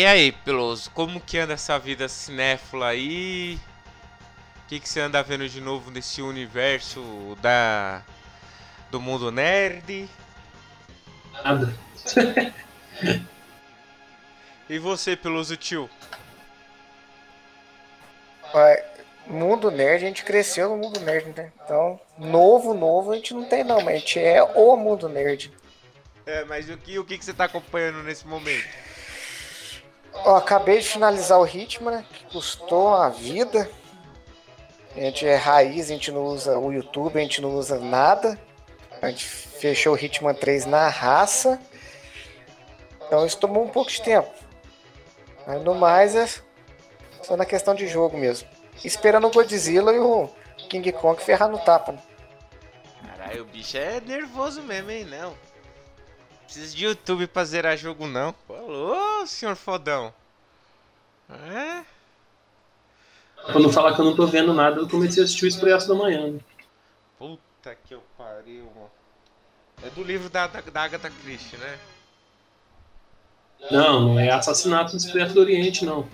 e aí, Peloso, como que anda essa vida cinéfila aí? O que, que você anda vendo de novo nesse universo da do mundo nerd? Nada. e você, Peloso tio? mundo nerd, a gente cresceu no mundo nerd, né? Então, novo, novo a gente não tem não, mas a gente é o mundo nerd. É, mas o que, o que, que você tá acompanhando nesse momento? Acabei de finalizar o ritmo, né? Que custou a vida. A gente é raiz, a gente não usa o YouTube, a gente não usa nada. A gente fechou o Hitman 3 na raça. Então isso tomou um pouco de tempo. Mas no mais é só na questão de jogo mesmo. Esperando o Godzilla e o King Kong ferrar no tapa. Né? Caralho, o bicho é nervoso mesmo, hein? Não. Precisa de YouTube pra zerar jogo, não. Alô, senhor fodão. É? Pra não falar que eu não tô vendo nada, eu comecei a assistir o Expresso da Manhã. Né? Puta que eu pariu, mano. É do livro da, da, da Agatha Christie, né? Não, não é Assassinato no Expresso do Oriente, não.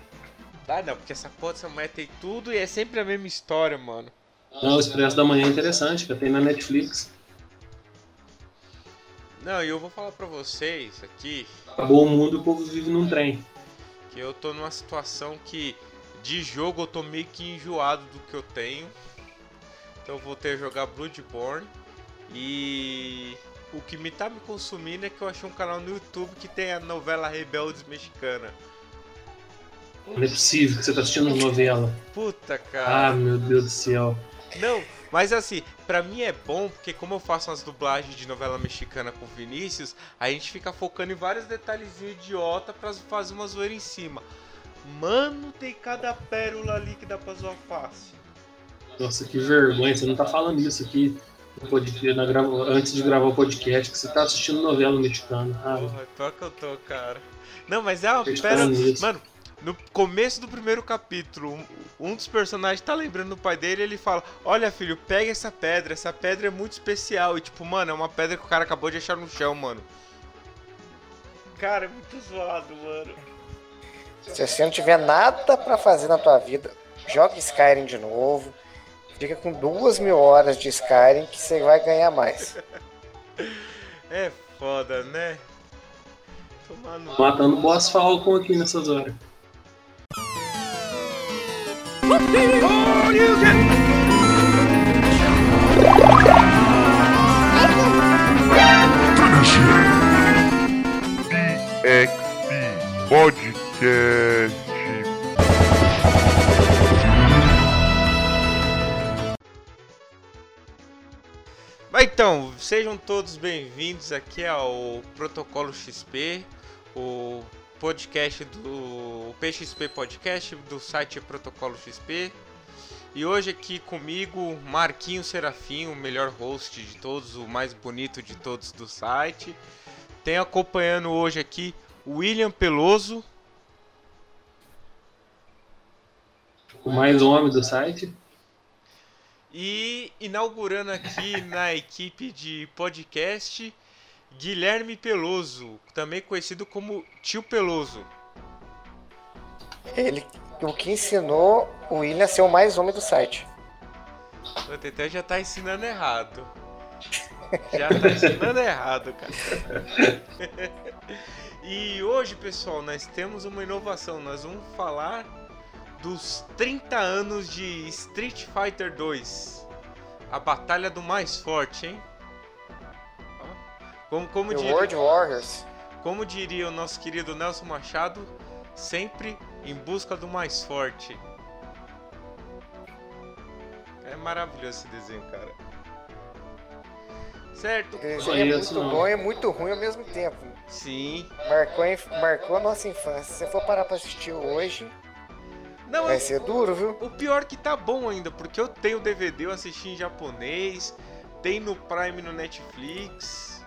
Ah, não, porque essa porra dessa mulher tem tudo e é sempre a mesma história, mano. Não, o Expresso da Manhã é interessante, que tem na Netflix. Não, e eu vou falar pra vocês aqui. Acabou o mundo e o povo vive num trem. Que eu tô numa situação que de jogo eu tô meio que enjoado do que eu tenho. Então eu vou ter que jogar Bloodborne. E o que me tá me consumindo é que eu achei um canal no YouTube que tem a novela Rebeldes Mexicana. Não é possível que você tá assistindo novela. Puta, cara. Ah, meu Deus do céu. Não, mas assim, pra mim é bom, porque como eu faço umas dublagens de novela mexicana com o Vinícius, a gente fica focando em vários detalhezinhos idiota pra fazer uma zoeira em cima. Mano, tem cada pérola ali que dá pra zoar fácil. Nossa, que vergonha, você não tá falando isso aqui na grava... antes de gravar o podcast, que você tá assistindo novela mexicana. Ah, Porra, pior que eu tô, cara. Não, mas é uma pérola. Mano, no começo do primeiro capítulo, um dos personagens tá lembrando do pai dele e ele fala: Olha, filho, pega essa pedra, essa pedra é muito especial. E tipo, mano, é uma pedra que o cara acabou de achar no chão, mano. Cara, é muito zoado, mano. Se você não tiver nada para fazer na tua vida, joga Skyrim de novo. Fica com duas mil horas de Skyrim que você vai ganhar mais. é foda, né? Tomando... Matando boas Falcon aqui nessas horas. BXP Podcast. Mas então, sejam todos bem-vindos aqui ao Protocolo XP, o podcast do PXP Podcast do site Protocolo XP. E hoje aqui comigo, Marquinho Serafim, o melhor host de todos, o mais bonito de todos do site. Tem acompanhando hoje aqui o William Peloso. O mais homem do site. E inaugurando aqui na equipe de podcast, Guilherme Peloso, também conhecido como Tio Peloso. Ele o que ensinou o William a ser o mais homem do site. O Teté já tá ensinando errado. Já tá ensinando errado, cara. e hoje, pessoal, nós temos uma inovação. Nós vamos falar dos 30 anos de Street Fighter 2. A batalha do mais forte, hein? Como, como diria, World Warriors. Como diria o nosso querido Nelson Machado, sempre em busca do mais forte. É maravilhoso esse desenho, cara. Certo? Esse é muito não. bom e é muito ruim ao mesmo tempo. Sim. Marcou, marcou a nossa infância. Se você for parar pra assistir hoje, não, vai ser duro, viu? O pior é que tá bom ainda, porque eu tenho o DVD, eu assisti em japonês, tem no Prime no Netflix.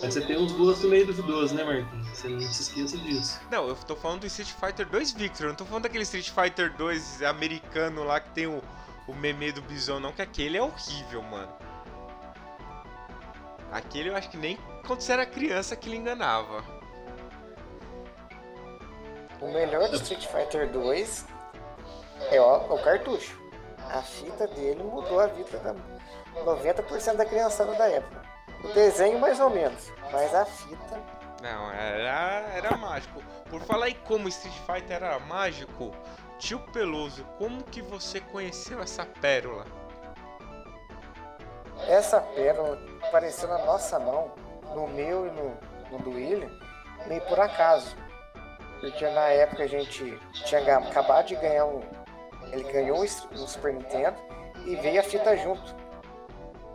Mas você tem os duas no meio dos dois, né, Marquinhos? Você não se esqueça disso. Não, eu tô falando do Street Fighter 2 Victor, eu não tô falando daquele Street Fighter 2 americano lá que tem o, o meme do Bison, não, que aquele é horrível, mano. Aquele eu acho que nem quando você era criança que ele enganava. O melhor do Street Fighter 2 é ó, o cartucho. A fita dele mudou a vida da 90% da criançada da época. O desenho mais ou menos, mas a fita. Não, era, era mágico. Por falar em como Street Fighter era mágico, tio Peloso, como que você conheceu essa pérola? Essa pérola apareceu na nossa mão, no meu e no, no do William, meio por acaso. Porque na época a gente tinha acabado de ganhar um. Ele ganhou um Super Nintendo e veio a fita junto.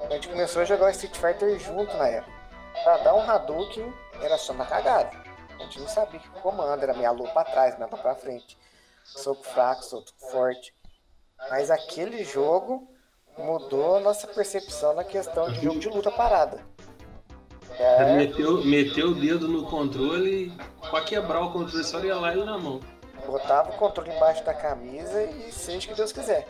A gente começou a jogar o Street Fighter junto na época. Pra dar um Hadouken era só na cagada. A gente não sabia que comando, era meia lua pra trás, meia lua pra frente. Soco fraco, soco forte. Mas aquele jogo mudou a nossa percepção na questão de jogo de luta parada. Ele É, meteu, meteu o dedo no controle e pra quebrar o controle só ia lá ele na mão. botava o controle embaixo da camisa e seja o que Deus quiser.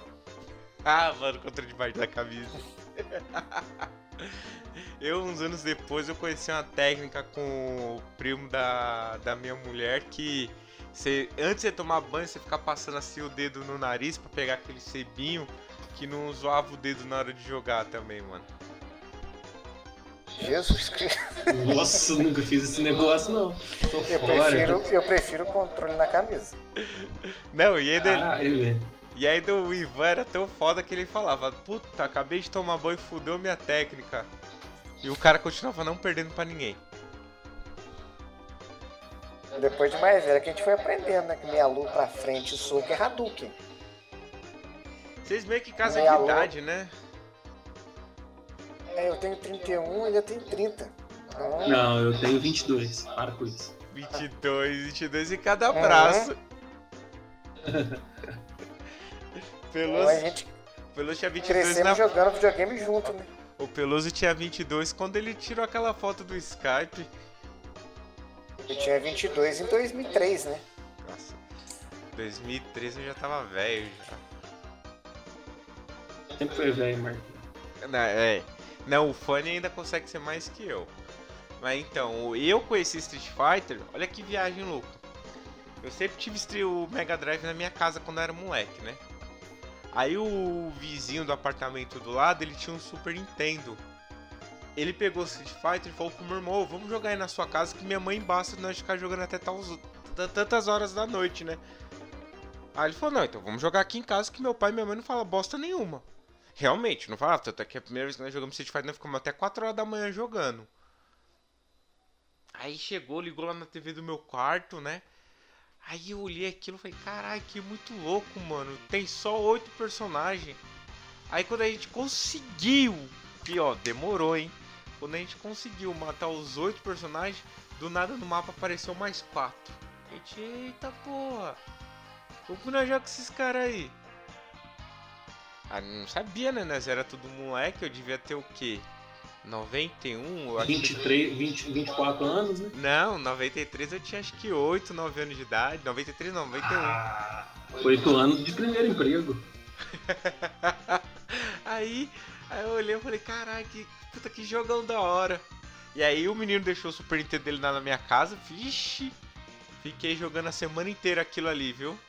Ah, mano, contra debaixo da camisa. eu, uns anos depois, eu conheci uma técnica com o primo da, da minha mulher que você, antes de você tomar banho, você ficar passando assim o dedo no nariz pra pegar aquele sebinho que não zoava o dedo na hora de jogar também, mano. Jesus Cristo. Nossa, nunca fiz esse negócio não. Tô Eu fora. prefiro, eu prefiro o controle na camisa. Não, e ainda, Caralho, velho. E ainda o Ivan era tão foda que ele falava: Puta, acabei de tomar banho e fudeu minha técnica. E o cara continuava não perdendo pra ninguém. Depois de mais velho que a gente foi aprendendo, né? Que meia lua pra frente, o soco é Hadouken. Vocês meio que casam Meia de lua. idade, né? É, eu tenho 31 e ele tem 30. Então, Não, eu tenho 22. Para com isso. 22, 22 em cada Uhum. braço. a Peloso, gente Peloso tinha 22 crescemos na... jogando videogame junto, né? O Peloso tinha 22 quando ele tirou aquela foto do Skype. Eu tinha 22 em 2003, né? Nossa, 2013 eu já tava velho já. Sempre foi velho, Marco. Não, é. Não, o Fanny ainda consegue ser mais que eu. Mas então, eu conheci Street Fighter, olha que viagem louca. Eu sempre tive o Mega Drive na minha casa quando eu era moleque, né? Aí o vizinho do apartamento do lado, ele tinha um Super Nintendo. Ele pegou o Street Fighter e falou pro meu irmão, "Ô, vamos jogar aí na sua casa que minha mãe basta nós ficar jogando até tantas horas da noite, né? Aí ele falou, não, então vamos jogar aqui em casa que meu pai e minha mãe não falam bosta nenhuma. Realmente, não falava, tanto é que a primeira vez que nós jogamos Street Fighter nós ficamos até 4 horas da manhã jogando. Aí chegou, ligou lá na TV do meu quarto, né? Aí eu olhei aquilo e falei, caralho, que muito louco, mano. Tem só oito personagens. Aí quando a gente conseguiu, que ó, demorou, hein? Quando a gente conseguiu matar os oito personagens, do nada no mapa apareceu mais quatro. A gente, eita porra. Que nós jogamos esses caras aí? Ah, não sabia, né? Nós era tudo moleque, eu devia ter o quê? 91? Eu acho que... 23, 20, 24 anos, né? Não, 93 eu tinha acho que 8, 9 anos de idade. 93 não, 91. Ah, 8 anos de primeiro emprego. aí, aí eu olhei e falei, caralho, que puta que jogão da hora. E aí o menino deixou o Super Nintendo dele lá na minha casa, vixe. Fiquei jogando a semana inteira aquilo ali, viu?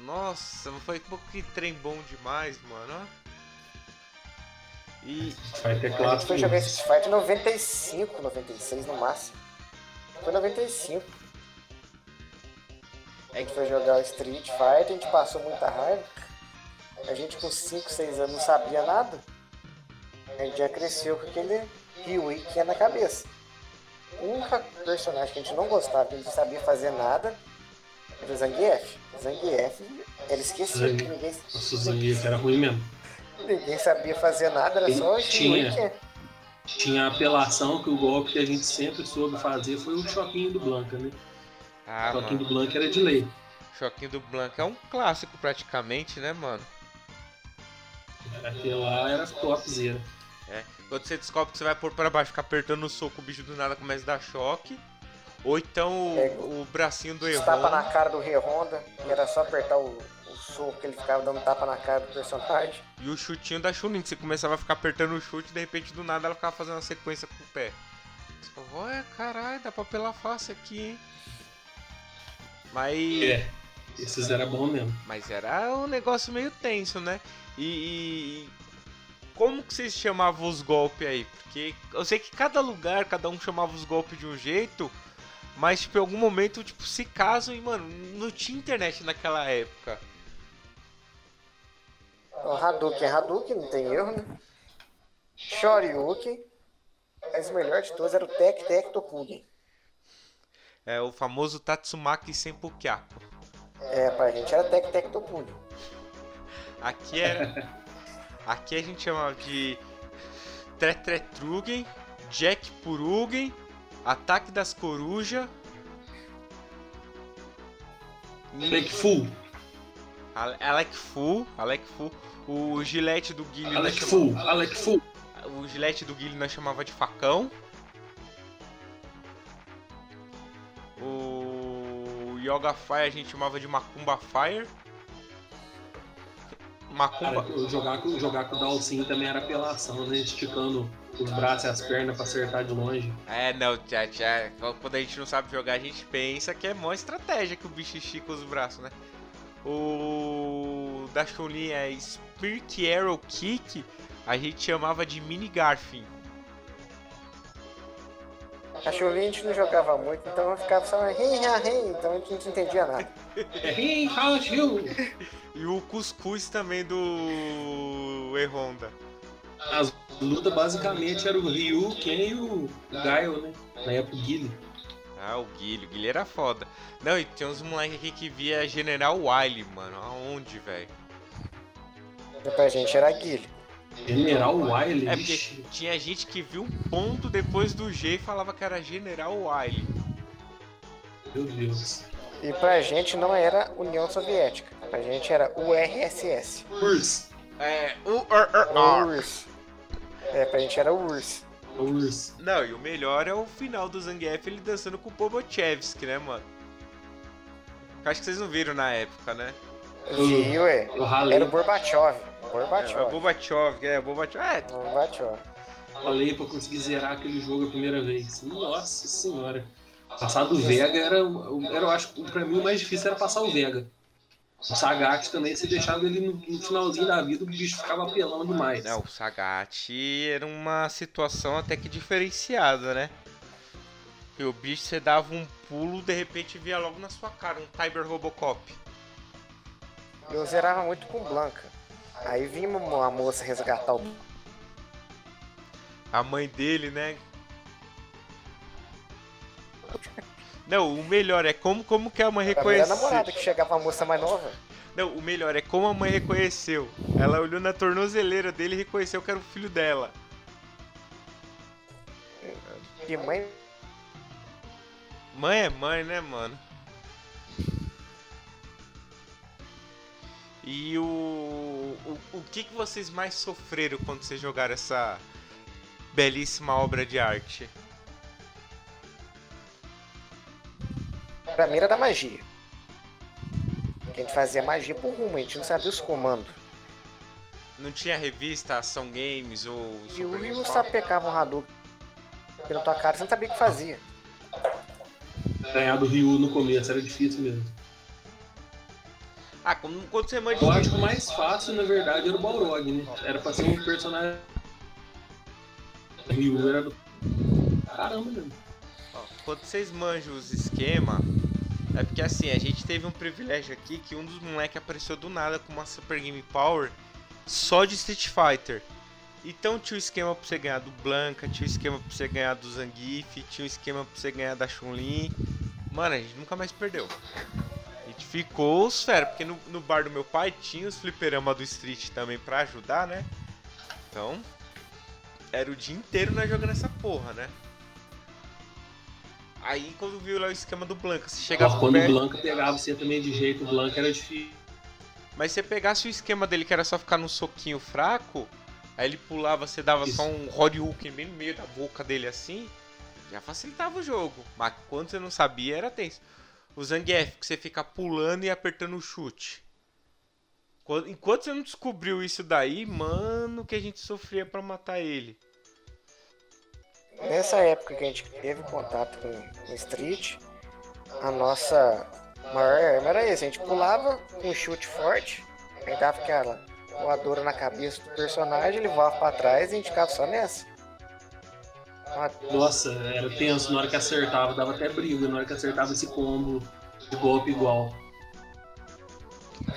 Nossa, foi um pouco que trem bom demais, mano. E Vai ter A gente clássico. foi jogar Street Fighter em 95, 96 no máximo. Foi 95. A gente foi jogar o Street Fighter, a gente passou muita raiva. A gente com 5, 6 anos não sabia nada. A gente já cresceu com aquele Ryu que é na cabeça. O único personagem que a gente não gostava, que a gente não sabia fazer nada, era o Zangief. O Zangief, ele esquecia que ninguém, Nossa, o Zangief era ruim mesmo. Ninguém sabia fazer nada, era só o Tinha. Ryu Tinha a apelação que o golpe que a gente sempre soube fazer foi o choquinho do Blanca, né? Ah, o choquinho mano, do Blanca era de lei. Choquinho do Blanco é um clássico praticamente, né, mano? Aquele lá era topzera. É. Quando você descobre que você vai pôr pra baixo, ficar apertando o soco, o bicho do nada começa a dar choque. Ou então o, É. o bracinho do Os tapa na cara do Rei Honda, que era só apertar o soco que ele ficava dando tapa na cara do personagem. E o chutinho da Chunin, que você começava a ficar apertando o chute e de repente do nada ela ficava fazendo uma sequência com o pé. Você olha, caralho, dá pra pelar fácil aqui, hein? Mas. É, esses era bom mesmo. Mas era um negócio meio tenso, né? E, e como que vocês chamavam os golpes aí? Porque eu sei que cada lugar, cada um chamava os golpes de um jeito, mas tipo, em algum momento, tipo, se casam e, mano, não tinha internet naquela época. O Hadouken, Hadouken, não tem erro, né? Shoryuken. Mas o melhor de todos era o Tek Tek Topugen. É o famoso Tatsumaki Senpukyaku. É, pra gente era Tek Tek Topugen. Aqui é. aqui a gente chama de Tretretrugen, Jack Purugen, Ataque das Corujas. Alec Full. Ale- Alec Fu, Alec Fu, o gilete do Guilherme Alec chama- Full. Alec Full. o gilete do Guilherme nós chamava de facão. O Yoga Fire a gente chamava de Macumba Fire. Macumba. Cara, jogar, com- jogar com o Dalsin também era apelação, né? Esticando os braços e as pernas pra acertar de longe. É, não, já, quando a gente não sabe jogar, a gente pensa que é mó estratégia que o bicho estica os braços, né? O da Chun-Li é Spirit Arrow Kick, a gente chamava de Mini Garfin. A Chun-Li a gente não jogava muito, então eu ficava só rim, rim, rim, então a gente não entendia nada. Hashil. E o Cuscuz também do E-Honda. As lutas basicamente eram o Ryu, Ken e o Gaio, né? Na época o Guile. Ah, o Guilherme, o Guilherme era foda. Não, e tem uns moleques aqui que via General Wily, mano. Aonde, velho? E pra gente era Guile. General Wily. É porque tinha gente que viu um ponto depois do G e falava que era General Wily. Meu Deus. E pra gente não era União Soviética. Pra gente era URSS. Urs. É. URSS. É, pra gente era URSS. Urs. Não, e o melhor é o final do Zangief ele dançando com o Bobochevsky, né, mano? Acho que vocês não viram na época, né? Vi, ué. Era o Gorbachev. É, o Gorbachev. É, o Bobachev. É, Gorbachev. ralei pra conseguir zerar aquele jogo a primeira vez. Nossa senhora. Passar do Vega era, era, eu acho, que pra mim o mais difícil era passar o Vega. O Sagat também, se deixava ele no, no finalzinho da vida, o bicho ficava apelando demais. Não, o Sagat era uma situação até que diferenciada, né? E o bicho, você dava um pulo, de repente via logo na sua cara um Tiber Robocop. Eu zerava muito com Blanca. Aí vinha uma moça resgatar o. A mãe dele, né? Não, o melhor é como, como que a mãe A reconheceu. namorada que chegava a moça mais nova. Não, o melhor é como a mãe reconheceu. Ela olhou na tornozeleira dele e reconheceu que era o filho dela. E mãe. Mãe é mãe, né, mano? E o, o, o que, que vocês mais sofreram quando vocês jogaram essa belíssima obra de arte? Pra mim era da magia. A gente fazia magia por rumo, a gente não sabia os comandos. Não tinha revista Ação Games ou E Super o Ryu Games só pecava um Hadouken pela tua cara, você não sabia o que fazia. Ganhar do Ryu no começo era difícil mesmo. Ah, quando, quando você manda o mais fácil, na verdade, era o Balrog, né? Era pra ser um personagem. Ryu era do. Caramba. Ó, Quando vocês manjam os esquemas, é porque assim, a gente teve um privilégio aqui que um dos moleques apareceu do nada com uma Super Game Power só de Street Fighter. Então tinha o esquema pra você ganhar do Blanca, tinha o esquema pra você ganhar do Zangief, tinha o esquema pra você ganhar da Chun-Li. Mano, a gente nunca mais perdeu. Ficou os fera, porque no, no bar do meu pai tinha os fliperama do Street também pra ajudar, né? Então, era o dia inteiro nós jogando essa porra, né? Aí quando viu lá o esquema do Blanca, você chegava Ó, quando o perto, Blanca pegava você também de jeito, o Blanca era difícil. mas você pegasse o esquema dele que era só ficar num soquinho fraco, aí ele pulava, você dava Isso. só um Horyuken bem no meio da boca dele assim, já facilitava o jogo. Mas quando você não sabia era tenso. O Zangief, que você fica pulando e apertando o chute. Enquanto você não descobriu isso daí, mano, que a gente sofria pra matar ele. Nessa época que a gente teve contato com o Street, a nossa maior arma era esse. A gente pulava com um chute forte, pegava aquela voadora na cabeça do personagem, ele voava pra trás e a gente ficava só nessa. Nossa, era tenso na hora que acertava, dava até briga na hora que acertava esse combo de golpe igual.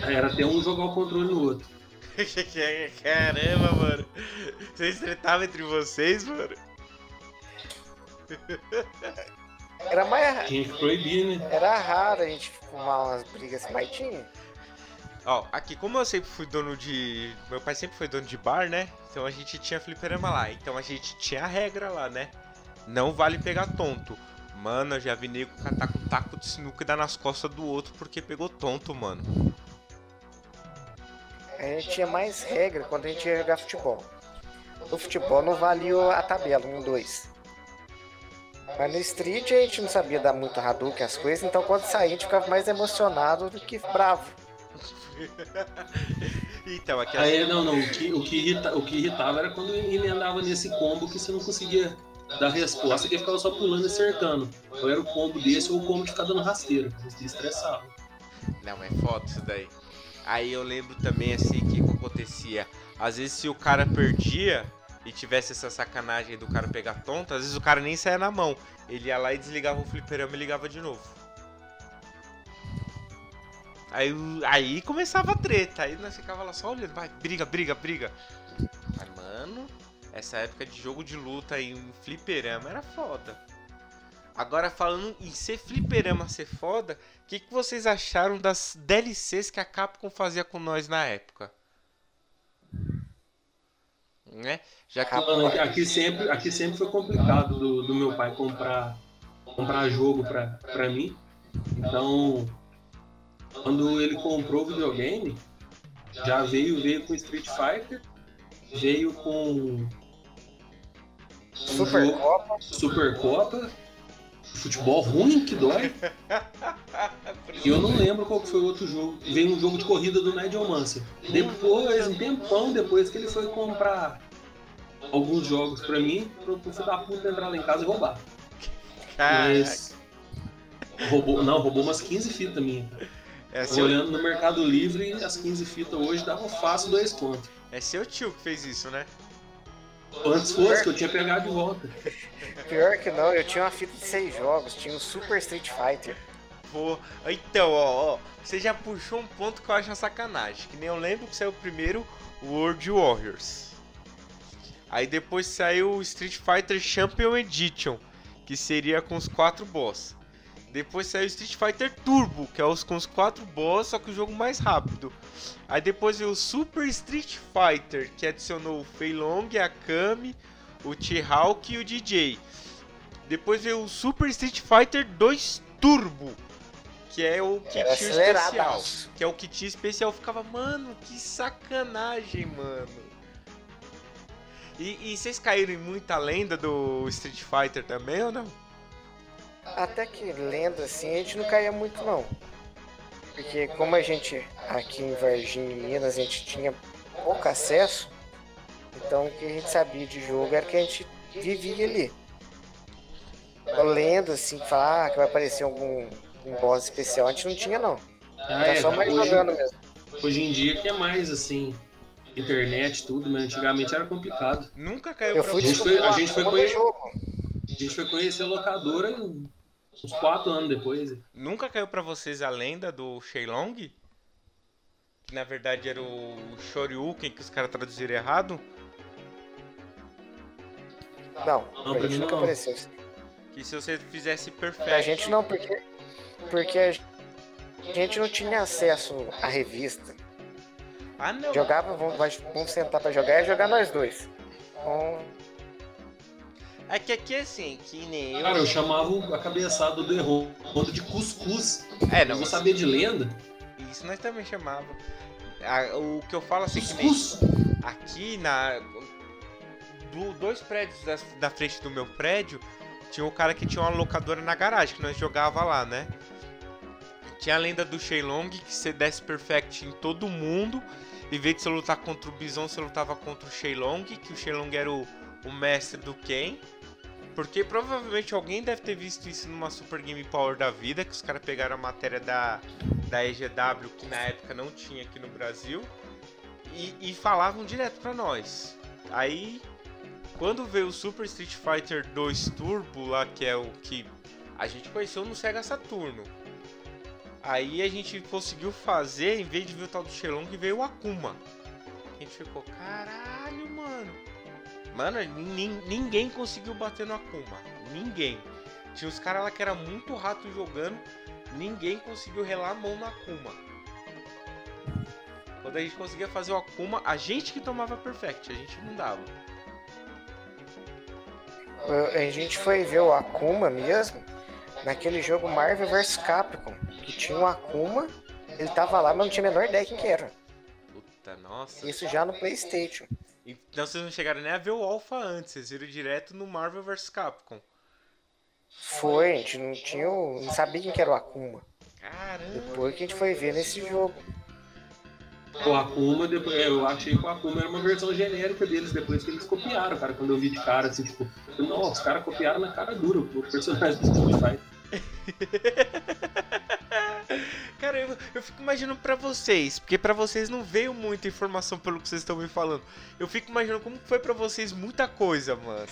Era até um jogar o controle no outro. Caramba, mano. Vocês tretavam entre vocês, mano? Era mais. Tinha que proibir, né? Era raro a gente fumar umas brigas assim, mas tinha. Ó, aqui, como eu sempre fui dono de. Meu pai sempre foi dono de bar, né? Então a gente tinha fliperama lá. Então a gente tinha a regra lá, né? Não vale pegar tonto. Mano, eu já vi nego catar com taco de sinuca e dar nas costas do outro porque pegou tonto, mano. A gente tinha mais regra quando a gente ia jogar futebol. No futebol não valia a tabela, um, dois. Mas no street a gente não sabia dar muito Hadouken as coisas, então quando saía a gente ficava mais emocionado do que bravo. Então, aqui Aí, não, não, o que, o, que irrita- o que irritava era quando emendava nesse combo que você não conseguia dar resposta, que ficava só pulando e cercando. Ou era o combo desse ou o combo de ficar dando rasteira. Você estressava. Não, é foda isso daí. Aí eu lembro também assim que acontecia. Às vezes se o cara perdia e tivesse essa sacanagem do cara pegar tonto, às vezes o cara nem saía na mão. Ele ia lá e desligava o fliperama e ligava de novo. Aí, aí começava a treta, aí nós ficava lá só olhando, vai, briga, briga, briga. Mas, mano, essa época de jogo de luta em fliperama era foda. Agora falando em ser fliperama ser foda, o que, que vocês acharam das DLCs que a Capcom fazia com nós na época? Né? Já que aqui- aqui sempre, aqui sempre foi complicado do, do meu pai comprar, comprar jogo pra, pra mim. Então, quando ele comprou o videogame, já veio, veio com Street Fighter, veio com Super jogo- Copa, Supercopa, futebol ruim que dói. E eu não lembro qual foi o outro jogo. Veio um jogo de corrida do Nigel Mansell. Depois, um tempão depois que ele foi comprar alguns jogos pra mim, pro pro filho da puta entrar lá em casa e roubar. Caraca, Mas. Roubou, não, roubou umas 15 fitas minhas. É, seu, Olhando no Mercado Livre, as 15 fitas hoje davam fácil dois contos. é seu tio que fez isso, né? Antes fosse que eu tinha pegado de volta. pior que não, eu tinha uma fita de seis jogos, tinha o Super Street Fighter. Pô, então, ó, ó, você já puxou um ponto que eu acho uma sacanagem. Que nem eu lembro que saiu primeiro o World Warriors. Aí depois saiu o Street Fighter Champion Edition, que seria com os quatro boss. Depois saiu o Street Fighter Turbo, que é os com os quatro boss, só que o jogo mais rápido. Aí depois veio o Super Street Fighter, que adicionou o Fei Long, a Kami, o T-Hawk e o DJ. Depois veio o Super Street Fighter 2 Turbo, que é o kit especial. Que é o kit especial. Ficava, mano, que sacanagem, mano. E, e vocês caíram em muita lenda do Street Fighter também ou não? Até que lenda assim a gente não caía muito não. Porque como a gente aqui em Varginha, em Minas, a gente tinha pouco acesso, então o que a gente sabia de jogo era que a gente vivia ali. A lenda assim, falar ah, que vai aparecer algum um boss especial, a gente não tinha não. Ah, Era é, só mais hoje- jogando mesmo. Hoje em dia que é mais assim, internet, tudo, mas antigamente era complicado. Nunca caiu Eu pra fui A gente foi- a gente foi conhecer-. A gente foi conhecer a locadora uns quatro anos depois. Nunca caiu pra vocês a lenda do Shenlong? Que na verdade era o Shoryuken que os caras traduziram errado? Não, Não, pra gente nunca não. apareceu. Que se você fizesse perfect. A gente não, porque, porque a gente não tinha acesso à revista. Ah, não. Jogava, vamos, vamos sentar pra jogar e jogar nós dois. Então, É que aqui é assim, que nem eu. Cara, eu chamava a cabeçada do Errondo de cuscuz. É, Eu não. vou saber de lenda. Isso nós também chamava. O que eu falo assim, que nem Cuscuz. aqui na. Do, dois prédios da, da frente do meu prédio, tinha um cara que tinha uma locadora na garagem, que nós jogava lá, né? Tinha a lenda do Shenlong, que você desse perfect em todo mundo. Em vez de você lutar contra o Bison, você lutava contra o Shenlong, que o Shenlong era o, o mestre do Ken. Porque provavelmente alguém deve ter visto isso numa Super Game Power da vida, que os caras pegaram a matéria da, da EGW, que na época não tinha aqui no Brasil, e, e falavam direto pra nós. Aí, quando veio o Super Street Fighter 2 Turbo lá, que é o que a gente conheceu no Sega Saturno. Aí a gente conseguiu fazer, em vez de ver o tal do Shenlong, veio o Akuma. A gente ficou, caralho, mano. Mano, nin- ninguém conseguiu bater no Akuma. Ninguém. Tinha uns caras lá que era muito rato jogando. Ninguém conseguiu relar a mão no Akuma. Quando a gente conseguia fazer o Akuma, a gente que tomava Perfect, a gente não dava. A gente foi ver o Akuma mesmo naquele jogo Marvel vs Capcom, que tinha o Akuma, ele tava lá, mas não tinha a menor ideia quem que era. Puta, nossa. Isso já no Playstation. Então vocês não chegaram nem a ver o Alpha antes, vocês viram direto no Marvel vs Capcom. Foi, a gente não tinha não sabia quem que era o Akuma. Caramba. Depois que a gente foi ver nesse jogo. O Akuma, depois, eu achei que o Akuma era uma versão genérica deles, depois que eles copiaram, cara. Quando eu vi de cara, assim, tipo, não, os caras copiaram na cara dura o personagem do Street Fighter. Cara, eu, eu fico imaginando pra vocês, porque pra vocês não veio muita informação pelo que vocês estão me falando. Eu fico imaginando como foi pra vocês muita coisa, mano.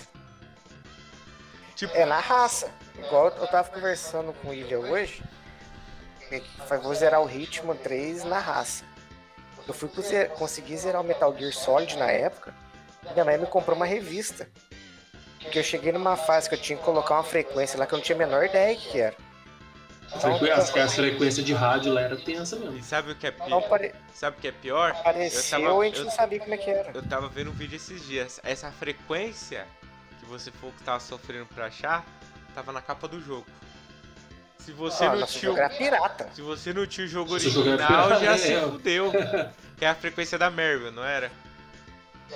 Tipo, É na raça. Igual eu tava conversando com o Ilha hoje. Vou zerar o Hitman 3 na raça. Eu fui conseguir zerar o Metal Gear Solid na época. Minha mãe me comprou uma revista. Porque eu cheguei numa fase que eu tinha que colocar uma frequência lá que eu não tinha a menor ideia que era. Frequ- As, as frequências de rádio lá era tensa mesmo. e sabe o que é pior? apare- Sabe o que é pior? apareceu tava- e a gente eu- não sabia como é que era. Eu tava vendo um vídeo esses dias. Essa frequência que você falou que tava sofrendo pra achar, tava na capa do jogo. Se você Ah, não tinha. pirata. Se você não tinha o jogo original, já é, se fudeu. Que é a frequência da Marvel, não era?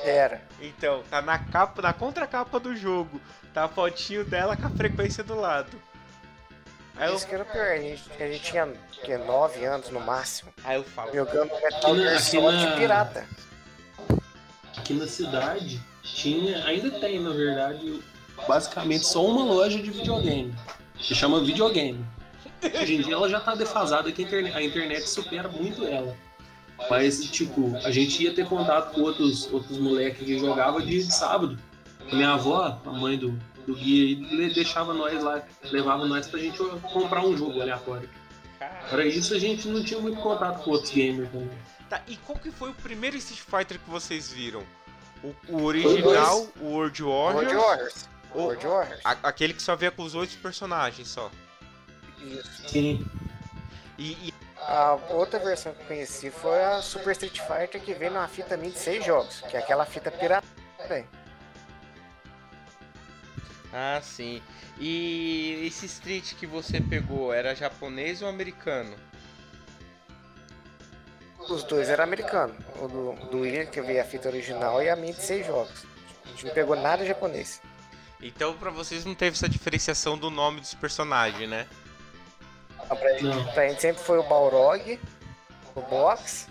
Era. Então, tá na capa, na contracapa do jogo. Tá a fotinho dela com a frequência do lado. Aí eu, Isso que era pior. A gente, a gente tinha que, 9 anos no máximo. aí eu falo, Jogando Metal Gear Solid na- pirata. Aqui na cidade tinha, ainda tem, na verdade, basicamente só uma loja de videogame. Que chama videogame. Hoje em dia ela já tá defasada, que a internet, a internet supera muito ela. Mas, tipo, a gente ia ter contato com outros, outros moleques que jogavam de sábado. A minha avó, a mãe do, do guia, ele deixava nós lá, levava nós pra gente comprar um jogo aleatório. Para isso a gente não tinha muito contato com outros gamers também. Tá, e qual que foi o primeiro Street Fighter que vocês viram? O, o original, o World World Warriors? Warriors. ou World Warriors. a- aquele que só via com os oito personagens só. Isso. Sim. E, e- A outra versão que eu conheci foi a Super Street Fighter que veio numa fita minha de 6 jogos, que é aquela fita pirata. Ah, sim. E esse Street que você pegou era japonês ou americano? Os dois eram americanos. O do, do William, que veio a fita original, e a minha de 6 jogos. A gente não pegou nada japonês. Então pra vocês não teve essa diferenciação do nome dos personagens, né? Então, pra, gente, Não. pra gente sempre foi o Balrog, o Box,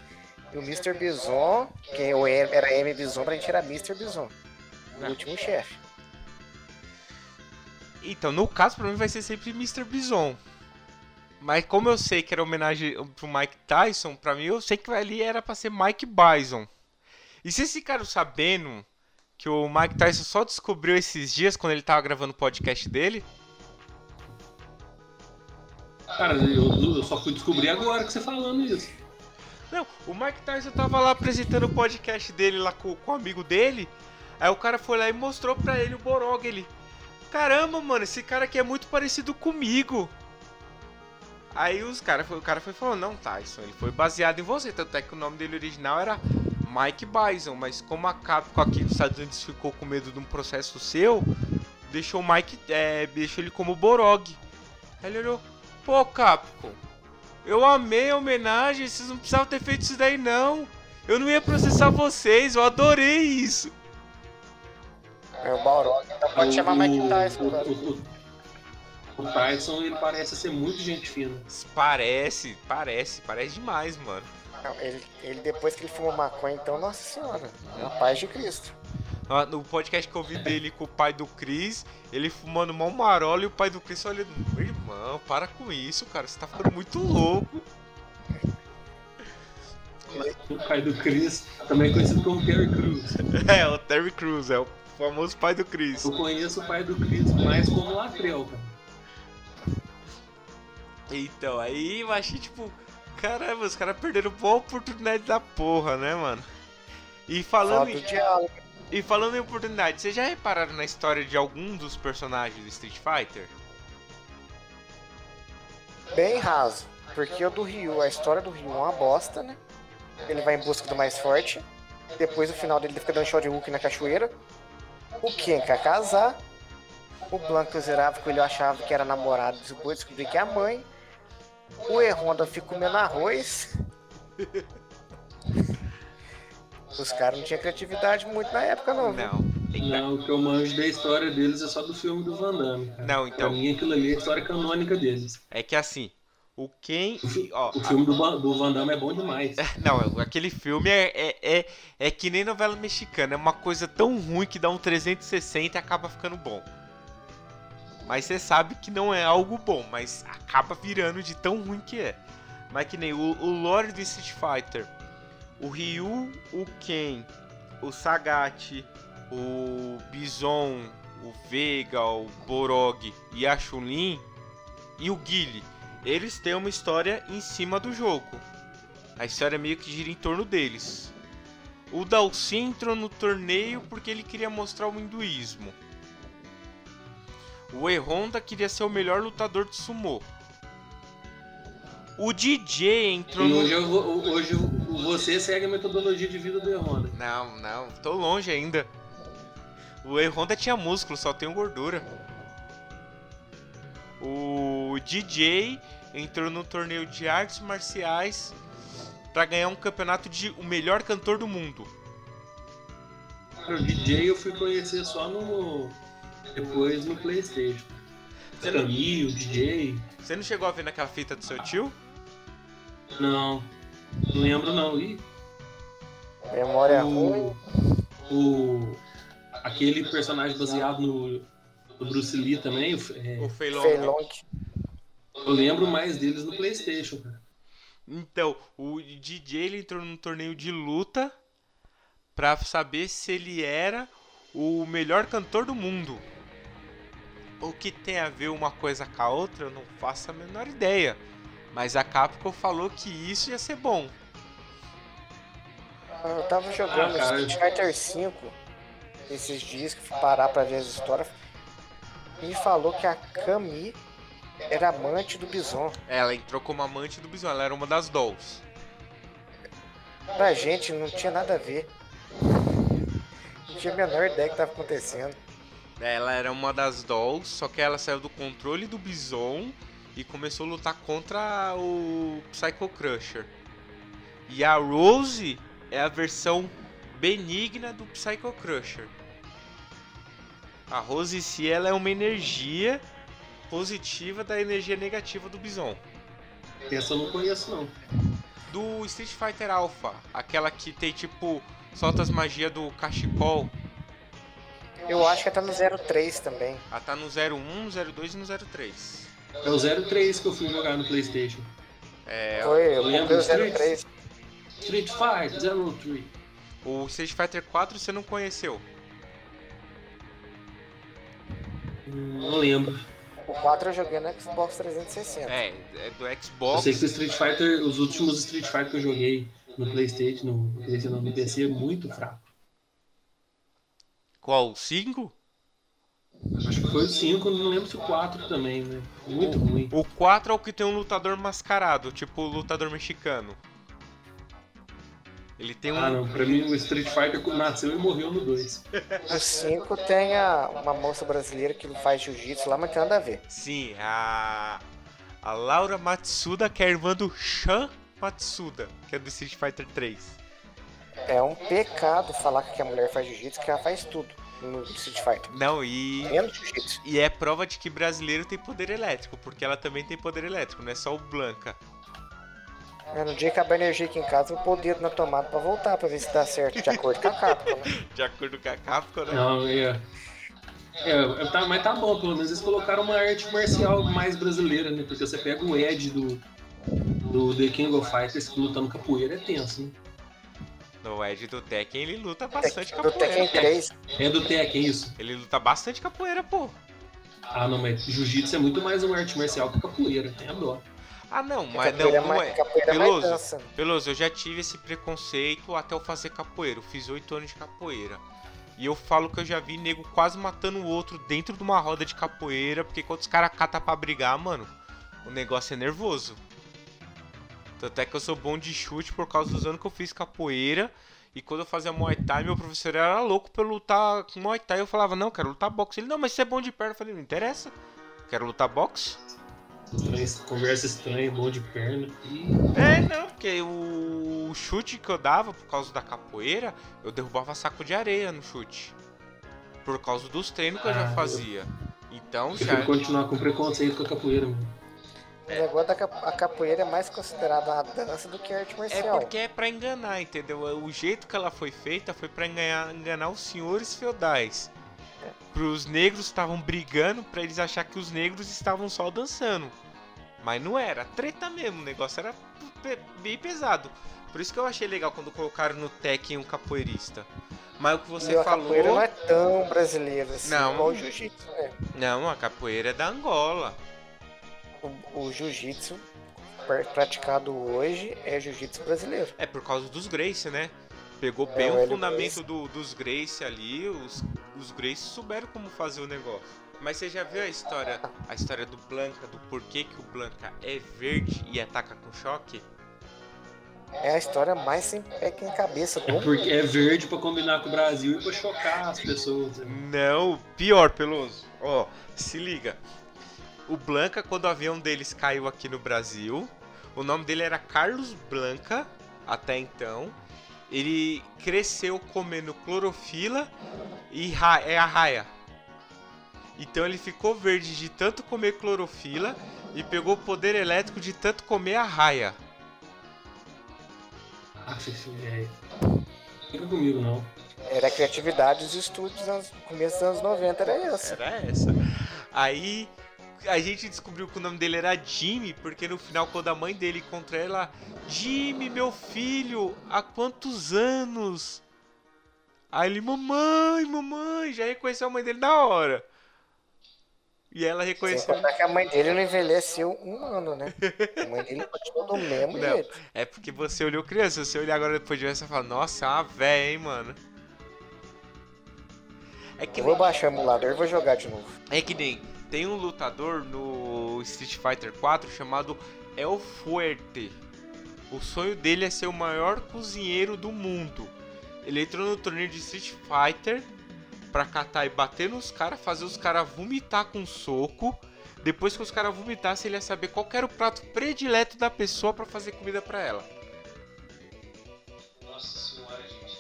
e o Mr. Bison, que o M, era M Bison, pra gente era Mr. Bison. O último chefe. Então, no caso, pra mim vai ser sempre Mr. Bison. Mas como eu sei que era homenagem pro Mike Tyson, pra mim eu sei que ali era pra ser Mike Bison. E vocês ficaram sabendo que o Mike Tyson só descobriu esses dias quando ele tava gravando o podcast dele? Cara, eu, eu só fui descobrir agora que você falando isso. Não, o Mike Tyson tava lá apresentando o podcast dele lá com, com o amigo dele. Aí o cara foi lá e mostrou pra ele o Borog. Ele, caramba, mano, esse cara aqui é muito parecido comigo. Aí os cara, o cara foi falando, não, Tyson, ele foi baseado em você. Tanto é que o nome dele original era Mike Bison. Mas como a Capcom aqui dos Estados Unidos ficou com medo de um processo seu, deixou Mike, é, deixou ele como Borog. Aí ele olhou, pô, Capcom, eu amei a homenagem, vocês não precisavam ter feito isso daí não. Eu não ia processar vocês, eu adorei isso. É o Balrog, então pode O- chamar Mike Tyson. O, cara. o, o, Tyson, ele parece ser muito gente fina. Parece, parece, parece demais, mano. Não, ele, ele depois que ele fumou maconha, então, nossa senhora, é a paz de Cristo. No podcast que eu vi dele com o pai do Chris, ele fumando mó marola e o pai do Chris olhando, meu irmão, para com isso, cara, você tá ficando muito louco. O pai do Chris, também conhecido como Terry Crews. É, o Terry Crews, é o famoso pai do Chris. Eu conheço o pai do Chris mais como Latrell, cara. Então, aí eu achei tipo, caramba, os caras perderam boa oportunidade da porra, né, mano? E falando, o em, e falando em oportunidade, vocês já repararam na história de algum dos personagens do Street Fighter? Bem raso. Porque o do Ryu, a história do Ryu é uma bosta, né? Ele vai em busca do mais forte. Depois no final dele ele fica dando shot de Hulk na cachoeira. O Ken quer casar. O Blanco zerava que ele achava que era namorado, depois descobri que é a mãe. O E-Honda fica comendo arroz. Os caras não tinham criatividade muito na época, não. viu? Não. Não, o que eu manjo da história deles é só do filme do Van Damme. Cara. Não, Pra então, mim aquilo ali é a história canônica deles. é que assim, o Ken, ó, O filme do, Van- do Van Damme é bom demais. Não, aquele filme é, é, é, é que nem novela mexicana, é uma coisa tão ruim que dá um 360 e acaba ficando bom. Mas você sabe que não é algo bom, mas acaba virando de tão ruim que é. Mas que nem o, o lore do Street Fighter, o Ryu, o Ken, o Sagat, o Bison, o Vega, o Borog e a Chun-Li e o Guile, eles têm uma história em cima do jogo. A história meio que gira em torno deles. O Dalsin entrou no torneio porque ele queria mostrar o hinduísmo. O E-Honda queria ser o melhor lutador de sumô. O DJ entrou E no. hoje, eu vou- hoje eu- você segue a metodologia de vida do E-Honda. Não, não, tô longe ainda. O E-Honda tinha músculo, só tem gordura. O DJ entrou no torneio de artes marciais pra ganhar um campeonato de o melhor cantor do mundo. Cara, O DJ eu fui conhecer só no. Depois no Playstation. Você não, Camille, o DJ. você não chegou a ver naquela fita do seu tio? Não. Não lembro não. Ih, Memória é ruim. o, o. Aquele personagem baseado no, no Bruce Lee também. o- é, O Feilong. Feilong. eu lembro mais deles no Playstation, cara. Então, o DJ ele entrou num torneio de luta pra saber se ele era o melhor cantor do mundo. O que tem a ver uma coisa com a outra, eu não faço a menor ideia. Mas a Capcom falou que isso ia ser bom. Eu tava jogando Ah. Street Fighter V esses dias que fui parar pra ver as histórias. Me falou que a Kami era amante do Bison. Ela entrou como amante do Bison, ela era uma das dolls. Pra gente não tinha nada a ver. Não tinha a menor ideia do que tava acontecendo. Ela era uma das dolls, só que ela saiu do controle do Bison e começou a lutar contra o Psycho Crusher. E a Rose é a versão benigna do Psycho Crusher. A Rose em si ela é uma energia positiva da energia negativa do Bison. Essa eu não conheço não. Do Street Fighter Alpha, aquela que tem tipo solta as magias do cachecol, Eu acho que até no 03 também. ela tá no 01, 02 e no 03. É o 03 que eu fui jogar no Playstation. É, Foi, eu lembro comprei o dos três. 03. Street Fighter 03. O Street Fighter 4 você não conheceu. Não lembro. O 4 eu joguei no Xbox 360. É, é do Eu Xbox. sei que o Street Fighter, os últimos Street Fighter que eu joguei no Playstation, no, PlayStation, no PC, é muito fraco. Qual? 5? Acho que foi o 5, não lembro se o 4 também, né? Muito ruim. O 4 é o que tem um lutador mascarado, tipo o lutador mexicano. Ele tem um. Ah, não. Pra mim, o Street Fighter nasceu e morreu no 2. No 5 tem a, uma moça brasileira que faz jiu-jitsu lá, mas não tem nada a ver. Sim, a. A Laura Matsuda, que é a irmã do Shan Matsuda, que é do Street Fighter 3. É um pecado falar que a mulher faz jiu-jitsu, que ela faz tudo no Street Fighter. Não, e. Menos jiu-jitsu. E é prova de que brasileiro tem poder elétrico, porque ela também tem poder elétrico, não é só o Blanca. É, no dia que acabar a energia aqui em casa, eu vou pôr o dedo na tomada pra voltar, pra ver se dá certo, de acordo com a Capcom, né? De acordo com a Capcom, né? Não, é. É, tá, mas tá bom, pelo menos eles colocaram uma arte marcial mais brasileira, né? Porque você pega o Ed do, do The King of Fighters que lutando capoeira é tenso, né? No Ed do Tekken ele luta bastante Do Tekken capoeira. 3. É do Tekken, isso. Ele luta bastante capoeira, pô. Ah, não, mas jiu-jitsu é muito mais uma arte marcial que capoeira, tem a dó. Ah, não, mas não, é não mais, é. é mais Peloso, dança. Peloso, eu já tive esse preconceito até eu fazer capoeira. Eu fiz oito anos de capoeira. E eu falo que eu já vi nego quase matando o outro dentro de uma roda de capoeira, porque quando os caras catam pra brigar, mano, o negócio é nervoso. Tanto é que eu sou bom de chute por causa dos anos que eu fiz capoeira. E quando eu fazia Muay Thai, meu professor era louco pra eu lutar com Muay Thai. Eu falava, não, quero lutar boxe. Ele, não, mas você é bom de perna. Eu falei, não interessa. Quero lutar boxe. Conversa estranha, bom de perna. E É, não, porque o, chute que eu dava por causa da capoeira, eu derrubava saco de areia no chute. Por causa dos treinos que eu Ah, já eu- fazia. Então eu já. prefiro continuar com preconceito com a capoeira, mano. O negócio da a capoeira é mais considerada uma dança do que arte É marcial. porque é pra enganar, entendeu? O jeito que ela foi feita foi pra enganar, enganar os senhores feudais. Pros negros estavam brigando pra eles achar que os negros estavam só dançando. Mas não era, treta mesmo, o negócio era bem pesado. Por isso que eu achei legal quando colocaram no Tekken um capoeirista. Mas o que você e a falou. capoeira não é tão brasileira assim, Não. igual o jiu-jitsu, né? Não, a capoeira é da Angola. O, o jiu-jitsu pr- praticado hoje é jiu-jitsu brasileiro. É por causa dos Grace, né? Pegou É, bem o fundamento do- dos Grace ali, os, os Grace souberam como fazer o negócio. Mas você já viu a história, a história do Blanca, do porquê que o Blanca é verde e ataca com choque? É a história mais sem pé que em cabeça do mundo. Porque é verde pra combinar com o Brasil e pra chocar as pessoas. né? Não, pior, Peloso. Ó, se liga. O Blanca, quando o avião deles caiu aqui no Brasil, o nome dele era Carlos Blanca, até então. Ele cresceu comendo clorofila e é a raia. Então ele ficou verde de tanto comer clorofila e pegou poder elétrico de tanto comer a raia. Ah, filho, é. Fica comigo, não. Era a criatividade dos estúdios nos anos- começo dos anos 90, era essa. Era essa. Aí a gente descobriu que o nome dele era Jimmy, porque no final, quando a mãe dele encontra ela, Jimmy, meu filho, há quantos anos? Aí ele, mamãe, mamãe, já reconheceu a mãe dele na hora. E ela Sem reconheceu. contar que a mãe dele não envelheceu um ano, né? A mãe dele continua do mesmo Não. jeito. É porque você olhou criança, se você olhar agora depois de ver, você fala, nossa, é uma véia, hein, mano. É que Eu vou baixar o emulador e vou jogar de novo. É que nem tem um lutador no Street Fighter 4 chamado El Fuerte. O sonho dele é ser o maior cozinheiro do mundo. Ele entrou no torneio de Street Fighter pra catar e bater nos caras, fazer os caras vomitar com soco. Depois que os caras vomitassem, ele ia saber qual era o prato predileto da pessoa pra fazer comida pra ela.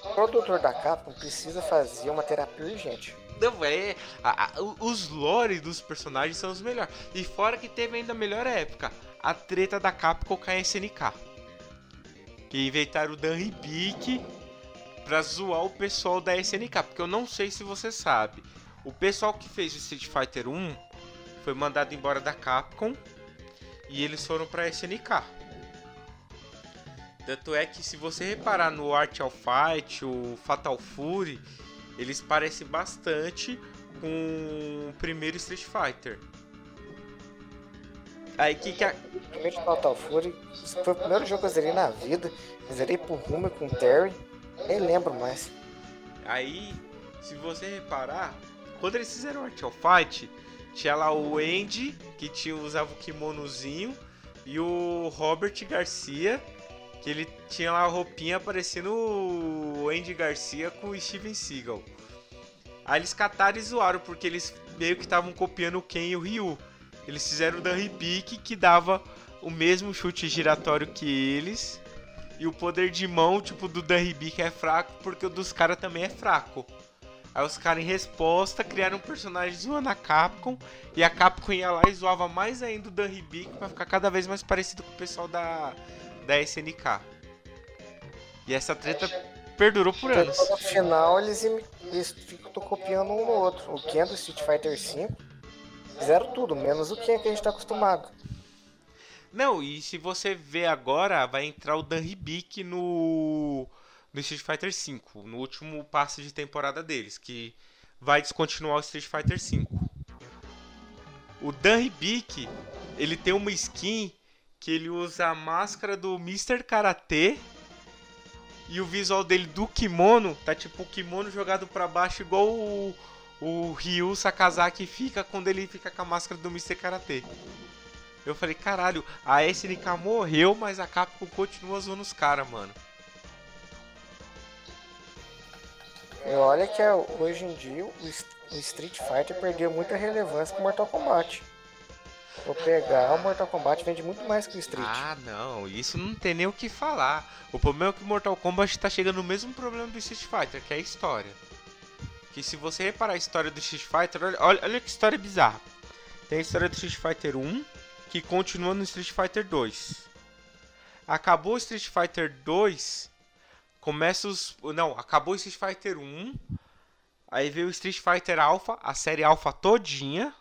O produtor da Capcom precisa fazer uma terapia urgente. Não, é. a- a- os lore dos personagens são os melhores. E fora que teve ainda a melhor época: a treta da Capcom com a SNK. Que inventaram o Dan Hibik pra zoar o pessoal da SNK. Porque eu não sei se você sabe. O pessoal que fez o Street Fighter 1 foi mandado embora da Capcom e eles foram pra SNK. Tanto é que se você reparar no Art of Fight, o Fatal Fury, eles parecem bastante com o primeiro Street Fighter. Aí que que a... Primeiro Fatal Fury, foi o primeiro jogo que eu zerei na vida. Eu zerei por Rumo com o Terry. Nem lembro mais. Aí, se você reparar, quando eles fizeram Art of Fight, tinha lá o Andy, que tinha, usava o kimonozinho, e o Robert Garcia, que ele tinha lá a roupinha parecendo o Andy Garcia com o Steven Seagal. Aí eles cataram e zoaram, porque eles meio que estavam copiando o Ken e o Ryu. Eles fizeram o Dan Hibik, que dava o mesmo chute giratório que eles, e o poder de mão, tipo, do Dan Hibik é fraco, porque o dos caras também é fraco. Aí os caras, em resposta, criaram um personagem zoando a Capcom. E a Capcom ia lá e zoava mais ainda o Dan Hibik pra ficar cada vez mais parecido com o pessoal da, da SNK. E essa treta perdurou por anos. No final eles, eles ficam copiando um no outro. O Ken do Street Fighter V fizeram tudo, menos o Ken que a gente tá acostumado. Não, e se você ver agora, vai entrar o Dan Hibik no, no Street Fighter V, no último passe de temporada deles, que vai descontinuar o Street Fighter V. O Dan Hibik, ele tem uma skin que ele usa a máscara do Mr. Karate e o visual dele do kimono tá tipo o kimono jogado pra baixo igual o, o Ryu Sakazaki fica quando ele fica com a máscara do Mr. Karate. Eu falei, caralho, a SNK morreu, mas a Capcom continua zoando os caras, mano. Olha que hoje em dia o Street Fighter perdeu muita relevância com o Mortal Kombat. Vou pegar, o Mortal Kombat vende muito mais que o Street. Ah, não, isso não tem nem o que falar. O problema é que o Mortal Kombat tá chegando no mesmo problema do Street Fighter, que é a história. Que se você reparar a história do Street Fighter, olha, olha, olha que história bizarra. Tem a história do Street Fighter 1, que continua no Street Fighter 2. Acabou o Street Fighter 2, começa os. Não, acabou o Street Fighter 1. Aí veio o Street Fighter Alpha, a série Alpha todinha.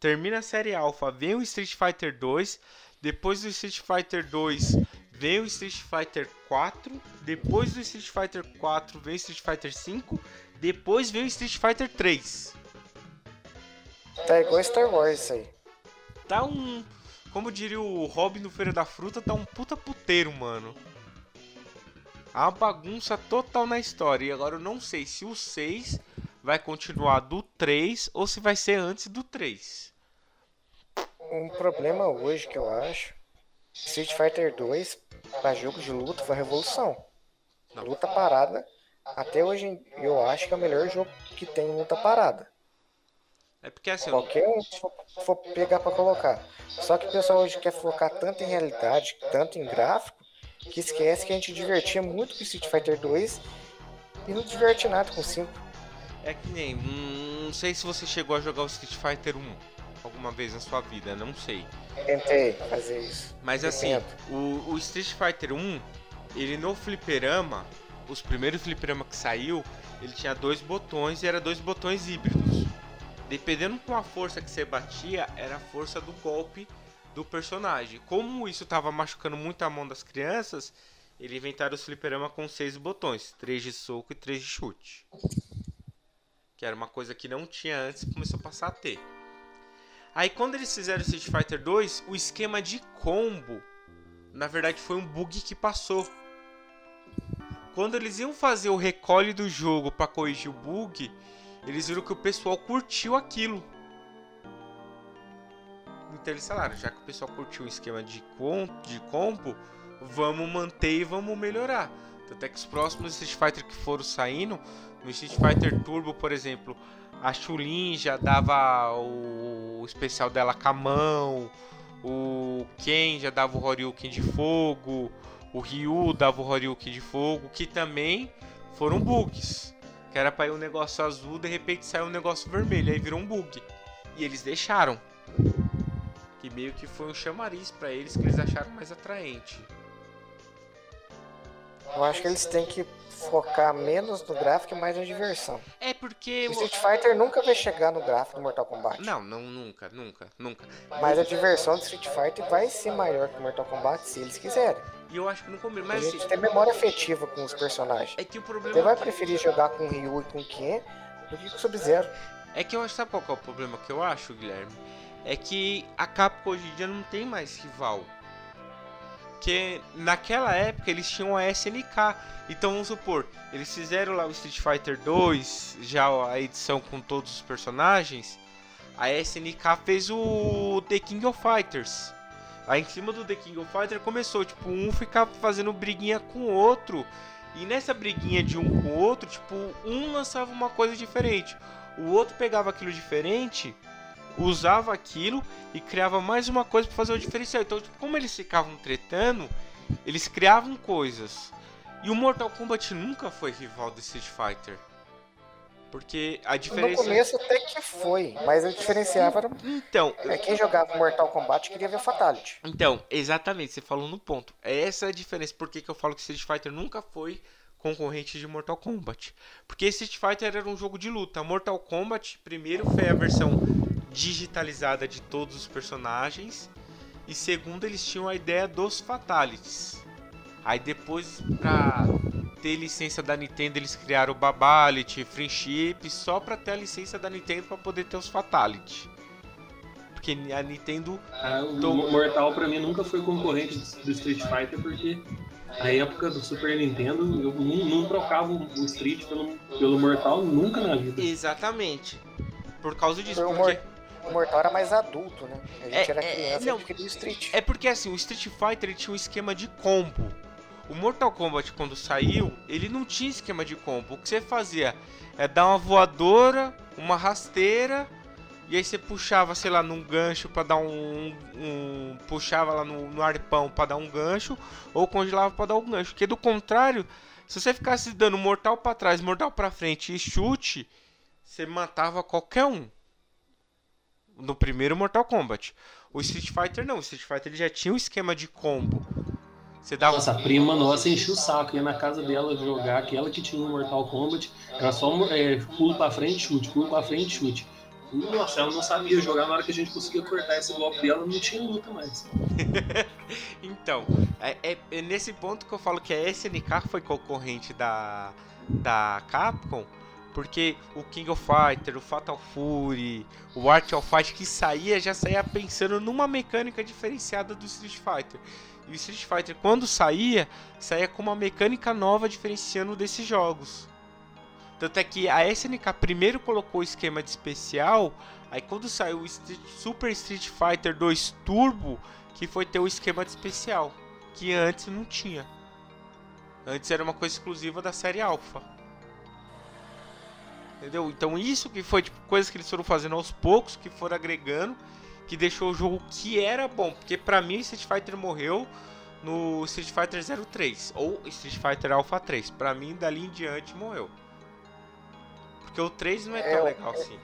Termina a série Alpha, vem o Street Fighter 2. Depois do Street Fighter 2, vem o Street Fighter 4. Depois do Street Fighter 4, vem o Street Fighter 5. Depois vem o Street Fighter 3. Tá igual Star Wars isso aí. Tá um. Como diria o Robin do Feira da Fruta, tá um puta puteiro, mano. Uma bagunça total na história. E agora eu não sei se o 6 vai continuar do 3 ou se vai ser antes do 3. Um problema hoje que eu acho, Street Fighter 2 para jogo de luta foi uma revolução. Não. Luta parada, até hoje eu acho que é o melhor jogo que tem luta parada. É porque assim, Qualquer um for- for pegar pra colocar. Só que o pessoal hoje quer focar tanto em realidade, tanto em gráfico, que esquece que a gente divertia muito com Street Fighter 2 e não diverte nada com 5. É que nem. hum, Não sei se você chegou a jogar o Street Fighter 1 alguma vez na sua vida, não sei. Tentei fazer isso. Mas assim, o, o Street Fighter 1, ele no fliperama, os primeiros fliperama que saiu, ele tinha dois botões e era dois botões híbridos. Dependendo com a força que você batia, era a força do golpe do personagem. Como isso tava machucando muito a mão das crianças, ele inventaram os fliperama com seis botões, três de soco e três de chute. Que era uma coisa que não tinha antes e começou a passar a ter. Aí quando eles fizeram Street Fighter 2, o esquema de combo, na verdade foi um bug que passou. Quando eles iam fazer o recolhe do jogo para corrigir o bug, eles viram que o pessoal curtiu aquilo. Então eles falaram, já que o pessoal curtiu o esquema de, com, de combo, vamos manter e vamos melhorar. Tanto é que os próximos Street Fighter que foram saindo, no Street Fighter Turbo, por exemplo, a Chulin já dava o especial dela com a mão, o Ken já dava o Horyuken de fogo, o Ryu dava o Horyuken de fogo, que também foram bugs. Que era pra ir um negócio azul, de repente saiu um negócio vermelho, aí virou um bug. E eles deixaram. Que meio que foi um chamariz pra eles que eles acharam mais atraente. Eu acho que eles têm que focar menos no gráfico e mais na diversão. É porque. O Street Fighter nunca vai chegar no gráfico do Mortal Kombat. Não, não, nunca, nunca, nunca. Mas a diversão do Street Fighter vai ser maior que o Mortal Kombat se eles quiserem. E eu acho que no começo. a Mas gente assim, tem memória afetiva com os personagens. é que o problema. Você vai preferir jogar com o Ryu e com o Ken do que com o Sub-Zero. É que eu acho, sabe qual é o problema que eu acho, Guilherme? É que a Capcom hoje em dia não tem mais rival. Que naquela época eles tinham a SNK. Então vamos supor, eles fizeram lá o Street Fighter 2, já a edição com todos os personagens. A SNK fez o The King of Fighters. Aí em cima do The King of Fighters começou, tipo, um ficava fazendo briguinha com o outro. E nessa briguinha de um com o outro, tipo, um lançava uma coisa diferente. O outro pegava aquilo diferente, usava aquilo e criava mais uma coisa para fazer o diferencial. Então, tipo, como eles ficavam tretando, eles criavam coisas. E o Mortal Kombat nunca foi rival do Street Fighter. Porque a No diferença. começo até que foi, mas o diferenciava era Então, é, quem jogava Mortal Kombat queria ver Fatality. Então, exatamente, você falou no ponto. Essa é a diferença. Por que, que eu falo que Street Fighter nunca foi concorrente de Mortal Kombat? Porque Street Fighter era um jogo de luta. Mortal Kombat, primeiro, foi a versão digitalizada de todos os personagens. E segundo, eles tinham a ideia dos Fatalities. Aí depois, pra ter licença da Nintendo, eles criaram o Babality, Friendship, só pra ter a licença da Nintendo pra poder ter os Fatality. Porque a Nintendo Ah, o Tô- Mortal pra mim nunca foi concorrente do Street Fighter porque na época do Super Nintendo eu não, não trocava o Street pelo, pelo Mortal nunca na vida. Exatamente. Por causa disso, porque O Mortal era mais adulto, né? A gente É, era é, criança, não. a Street. é porque assim, o Street Fighter tinha um esquema de combo. O Mortal Kombat quando saiu, ele não tinha esquema de combo. O que você fazia é dar uma voadora, uma rasteira e aí você puxava, sei lá, num gancho pra dar um, um puxava lá no, no arpão pra dar um gancho ou congelava pra dar um gancho. Porque do contrário, se você ficasse dando mortal pra trás, mortal pra frente e chute, você matava qualquer um. No primeiro Mortal Kombat. O Street Fighter não, o Street Fighter ele já tinha um esquema de combo. Você dava Nossa, a prima nossa enchia o saco, ia na casa dela jogar, aquela que tinha um Mortal Kombat, era só é, pulo pra frente, chute, pulo pra frente, chute. Nossa, ela não sabia jogar, na hora que a gente conseguia cortar esse golpe dela, não tinha luta mais. Então, é, é- é nesse ponto que eu falo que a SNK foi concorrente da, da Capcom, porque o King of Fighter, o Fatal Fury, o Art of Fight que saía, já saía pensando numa mecânica diferenciada do Street Fighter. E o Street Fighter, quando saía, saía com uma mecânica nova diferenciando desses jogos. Tanto é que a SNK primeiro colocou o esquema de especial, aí quando saiu o Street- Super Street Fighter 2 Turbo, que foi ter o esquema de especial, que antes não tinha. Antes era uma coisa exclusiva da série Alpha. Entendeu? Então isso que foi tipo coisas que eles foram fazendo aos poucos, que foram agregando, que deixou o jogo que era bom, porque pra mim Street Fighter morreu no Street Fighter 03 ou Street Fighter Alpha 3. Pra mim dali em diante morreu. Porque o 3 não é tão É, legal assim.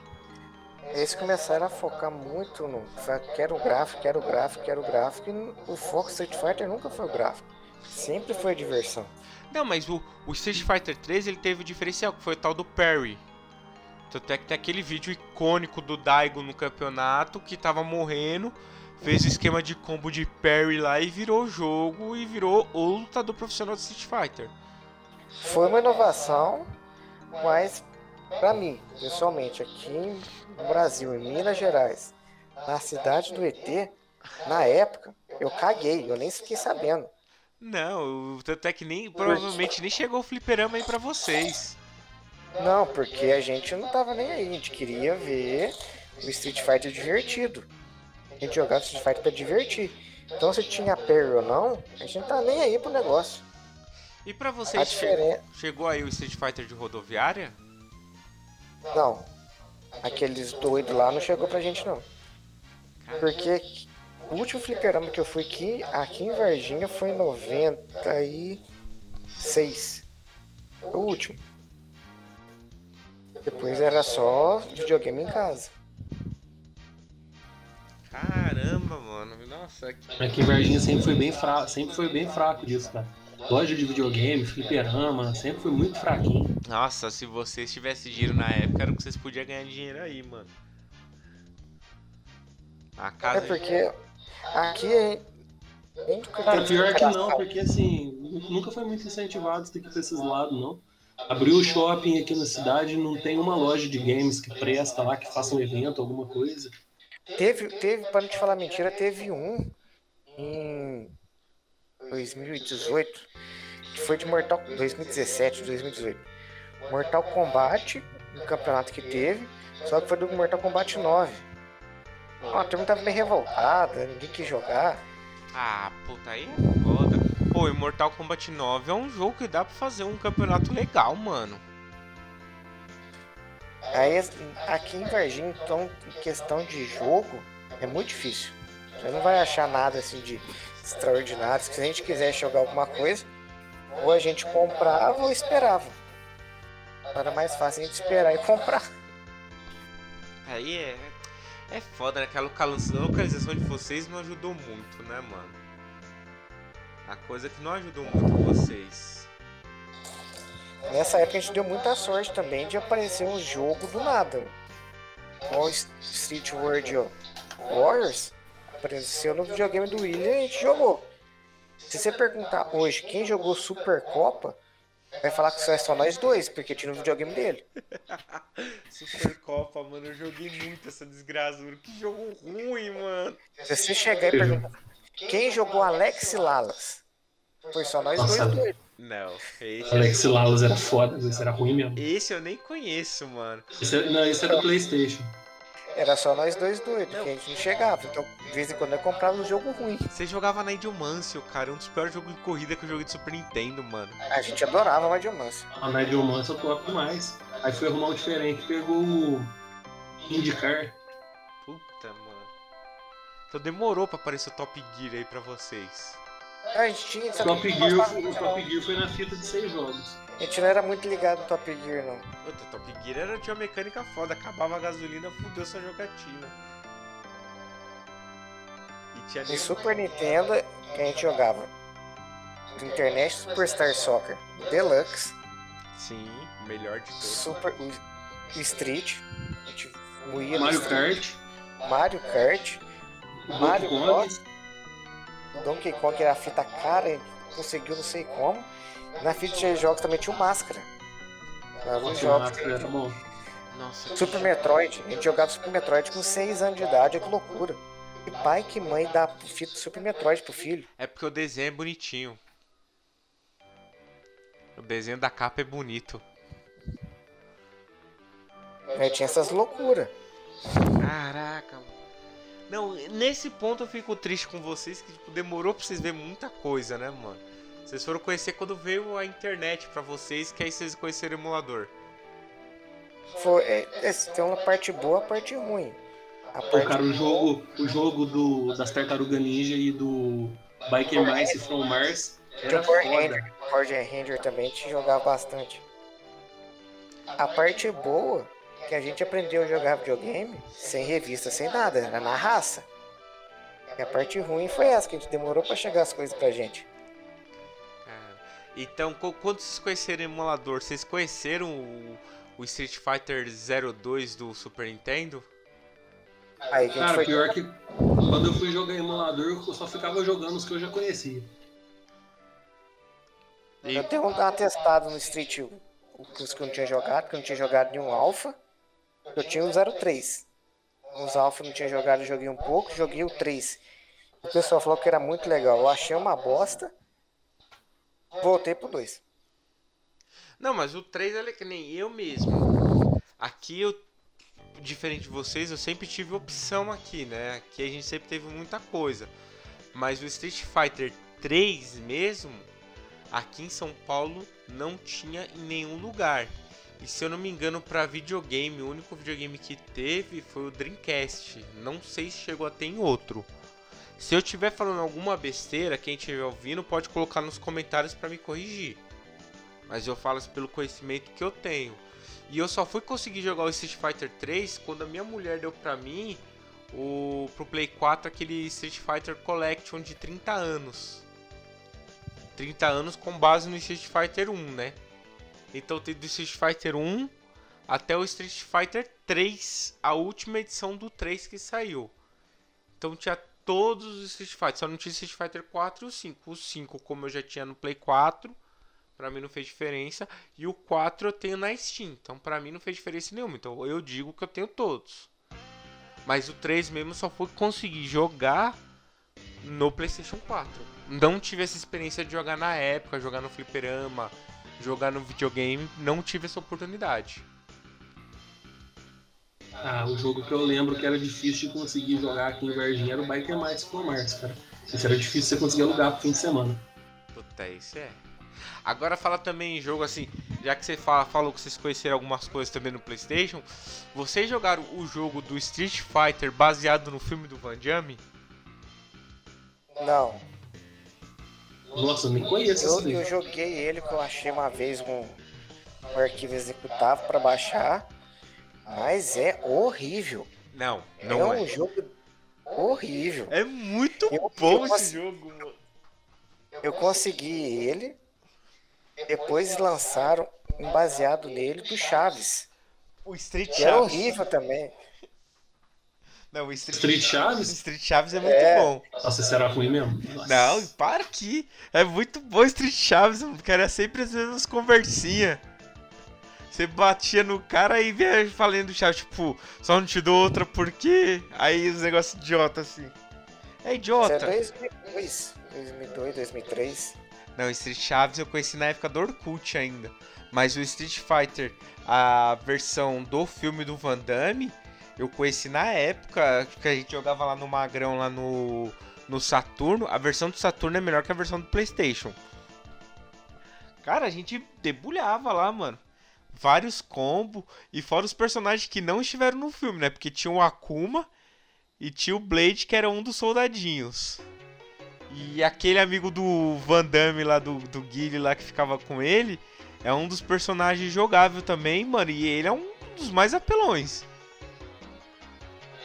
Eles começaram a focar muito no. Quero o gráfico, quero o gráfico, quero o gráfico. E o foco Street Fighter nunca foi o gráfico. Sempre foi a diversão. Não, mas o, o Street Fighter 3 ele teve o diferencial, que foi o tal do Parry. Tanto é que tem aquele vídeo icônico do Daigo no campeonato que tava morrendo, fez o esquema de combo de parry lá e virou o jogo e virou o lutador profissional do Street Fighter. Foi uma inovação, mas pra mim, pessoalmente, aqui no Brasil, em Minas Gerais, na cidade do ET, na época, eu caguei, eu nem fiquei sabendo. Não, o- tanto é que nem provavelmente nem chegou o fliperama aí pra vocês. Não, porque a gente não tava nem aí, a gente queria ver o Street Fighter divertido. A gente jogava Street Fighter pra divertir. Então se tinha parry ou não, a gente não tá nem aí pro negócio. E pra vocês diferença. chegou aí o Street Fighter de rodoviária? Não. Aqueles doidos lá não chegou pra gente não. Porque o último fliperama que eu fui aqui, aqui em Varginha foi em 96. O último. Depois era só videogame em casa. Caramba, mano. Nossa, que Aqui em Varginha sempre foi bem fraco, sempre foi bem fraco disso, cara. Loja de videogame, fliperama, sempre foi muito fraquinho. Nossa, se vocês tivessem dinheiro na época, era o que vocês podiam ganhar dinheiro aí, mano. A É casa. porque aqui é Cara, pior que não, porque assim, nunca foi muito incentivado isso daqui pra esses lados, não. Abriu o shopping aqui na cidade, não tem uma loja de games que presta lá, que faça um evento, alguma coisa. Teve, teve, para não te falar mentira, teve um em 2018, que foi de Mortal 2017, 2018. Mortal Kombat, no campeonato que teve, só que foi do Mortal Kombat 9. Ó, a turma tava meio revoltada, ninguém quis jogar. Ah, puta, aí é foda. Pô, Mortal Kombat 9 é um jogo que dá pra fazer um campeonato legal, mano. Aí aqui em Varginha, então, em questão de jogo, é muito difícil. Você não vai achar nada assim de extraordinário. Se a gente quiser jogar alguma coisa, ou a gente comprava ou esperava. Era mais fácil a gente esperar e comprar. Aí é. É foda, né? Que a localização de vocês não ajudou muito, né, mano? A coisa que não ajudou muito vocês. Nessa época a gente deu muita sorte também de aparecer um jogo do nada. O Street World Warriors apareceu no videogame do William e a gente jogou. Se você perguntar hoje quem jogou Supercopa, vai falar que só é só nós dois, porque tinha no videogame dele. Supercopa, mano, eu joguei muito essa desgraçura. Que jogo ruim, mano. Se você chegar e perguntar quem jogou Alex Lalas, foi só nós Nossa. dois doidos. Não, esse, Alex Lalas era foda, esse era ruim mesmo. esse eu nem conheço, mano. Esse, é- não, esse era do Playstation. Era só nós dois doidos, que a gente não chegava. Então, de vez em quando eu comprava um jogo ruim. Você jogava na Idiomancio, cara. Um dos piores jogos de corrida que eu joguei de Super Nintendo, mano. A gente adorava a Diamância. A Nigel Mansell top demais. Aí foi arrumar um diferente, pegou o IndyCar. Então demorou pra aparecer o Top Gear aí pra vocês. A gente tinha, O sabe, Top Gear, o Top Gear foi na fita de seis jogos. A gente não era muito ligado no Top Gear, não. Puta, Top Gear era, tinha uma mecânica foda. Acabava a gasolina, fudeu sua jogatina. E tinha nego- Super Nintendo, que a gente jogava Internet Superstar Soccer Deluxe, Sim, o melhor de todos. Super o o Street, a gente no Mario Street, Kart, Mario Kart, Mario Bros, Donkey Kong era a fita cara, a gente conseguiu não sei como. Na fita de jogos também tinha o Máscara. Era. Nossa, que Super Metroid, a gente jogava Super Metroid com 6 anos de idade, que loucura. Que pai, que mãe dá fita do Super Metroid pro filho. É porque o desenho é bonitinho. O desenho da capa é bonito. Aí tinha essas loucuras. Caraca, mano. Não, nesse ponto eu fico triste com vocês que tipo, demorou pra vocês verem muita coisa, né, mano? Vocês foram conhecer quando veio a internet pra vocês, que aí vocês conheceram o emulador. Foi, é, é, tem uma parte boa, a parte ruim. A Pô, parte cara, o jogo, o jogo do, das Tartaruga Ninja e do Biker Mice from Mars era o Power. Ranger. Power Ranger também te jogava bastante. A parte boa que a gente aprendeu a jogar videogame sem revista, sem nada, era na raça. E a parte ruim foi essa, que a gente demorou pra chegar as coisas pra gente. Cara, Então, quando vocês conheceram o emulador, vocês conheceram o, o Street Fighter 02 do Super Nintendo? Aí que a gente Cara, foi. pior que quando eu fui jogar emulador, eu só ficava jogando os que eu já conhecia. E, Eu tenho um atestado no Street os que eu não tinha jogado, porque eu não tinha jogado nenhum Alpha. Eu tinha o 03. Os Alpha não tinha jogado, joguei um pouco, joguei o 3. O pessoal falou que era muito legal. Eu achei uma bosta. Voltei pro 2. Não, mas o 3 é que nem eu mesmo. Aqui eu, diferente de vocês, eu sempre tive opção aqui, né? Aqui a gente sempre teve muita coisa. Mas o Street Fighter 3 mesmo, aqui em São Paulo, não tinha em nenhum lugar. E se eu não me engano, para videogame, o único videogame que teve foi o Dreamcast. Não sei se chegou a ter em outro. Se eu estiver falando alguma besteira, quem estiver ouvindo pode colocar nos comentários para me corrigir. Mas eu falo pelo conhecimento que eu tenho. E eu só fui conseguir jogar o Street Fighter 3 quando a minha mulher deu pra mim o pro Play 4 aquele Street Fighter Collection de 30 anos. 30 anos com base no Street Fighter 1, né? Então tem do Street Fighter 1 até o Street Fighter 3, a última edição do 3 que saiu. Então tinha todos os Street Fighter, só não tinha Street Fighter 4 e o 5. O 5, como eu já tinha no Play 4, Pra mim não fez diferença. E o 4 eu tenho na Steam. Então pra mim não fez diferença nenhuma. Então eu digo que eu tenho todos. Mas o 3 mesmo só foi conseguir jogar no PlayStation 4. Não tive essa experiência de jogar na época, jogar no fliperama, jogar no videogame. Não tive essa oportunidade. Ah, o jogo que eu lembro que era difícil de conseguir jogar aqui em Varginha era o Biker Mice from Mars, cara. Isso era difícil você conseguir alugar pro fim de semana. Puta, isso é. Agora fala também em jogo assim, já que você fala, falou que vocês conheceram algumas coisas também no PlayStation, vocês jogaram o jogo do Street Fighter baseado no filme do Van Damme? Não. Nossa, eu nem conheço Eu, eu joguei ele que eu achei uma vez um. o arquivo executável para baixar, mas é horrível. Não, é não um é. jogo horrível. É muito Eu- bom eu esse jogo, mano. Eu consegui ele, depois lançaram um baseado nele do Chaves, O Street era Chaves. horrível também. Não, o Street, Street Chaves? Street Chaves é muito É. bom. Nossa, será ruim mesmo? Nossa. Não, para aqui. É muito bom Street Chaves, mano, porque era sempre as mesmas conversinhas. Você batia no cara e vinha falando do Chaves, tipo, só não te dou outra porque. Aí os negócios idiota assim. É Isso é idiota. 2002, 2002, 2003. Não, Street Chaves eu conheci na época do Orkut ainda. Mas o Street Fighter, a versão do filme do Van Damme, eu conheci na época que a gente jogava lá no Magrão, lá no, no Saturno. A versão do Saturno é melhor que a versão do PlayStation. Cara, a gente debulhava lá, mano. Vários combos. E fora os personagens que não estiveram no filme, né? Porque tinha o Akuma e tinha o Blade, que era um dos soldadinhos. E aquele amigo do Van Damme lá, do, do Guile lá que ficava com ele, é um dos personagens jogável também, mano. E ele é um dos mais apelões.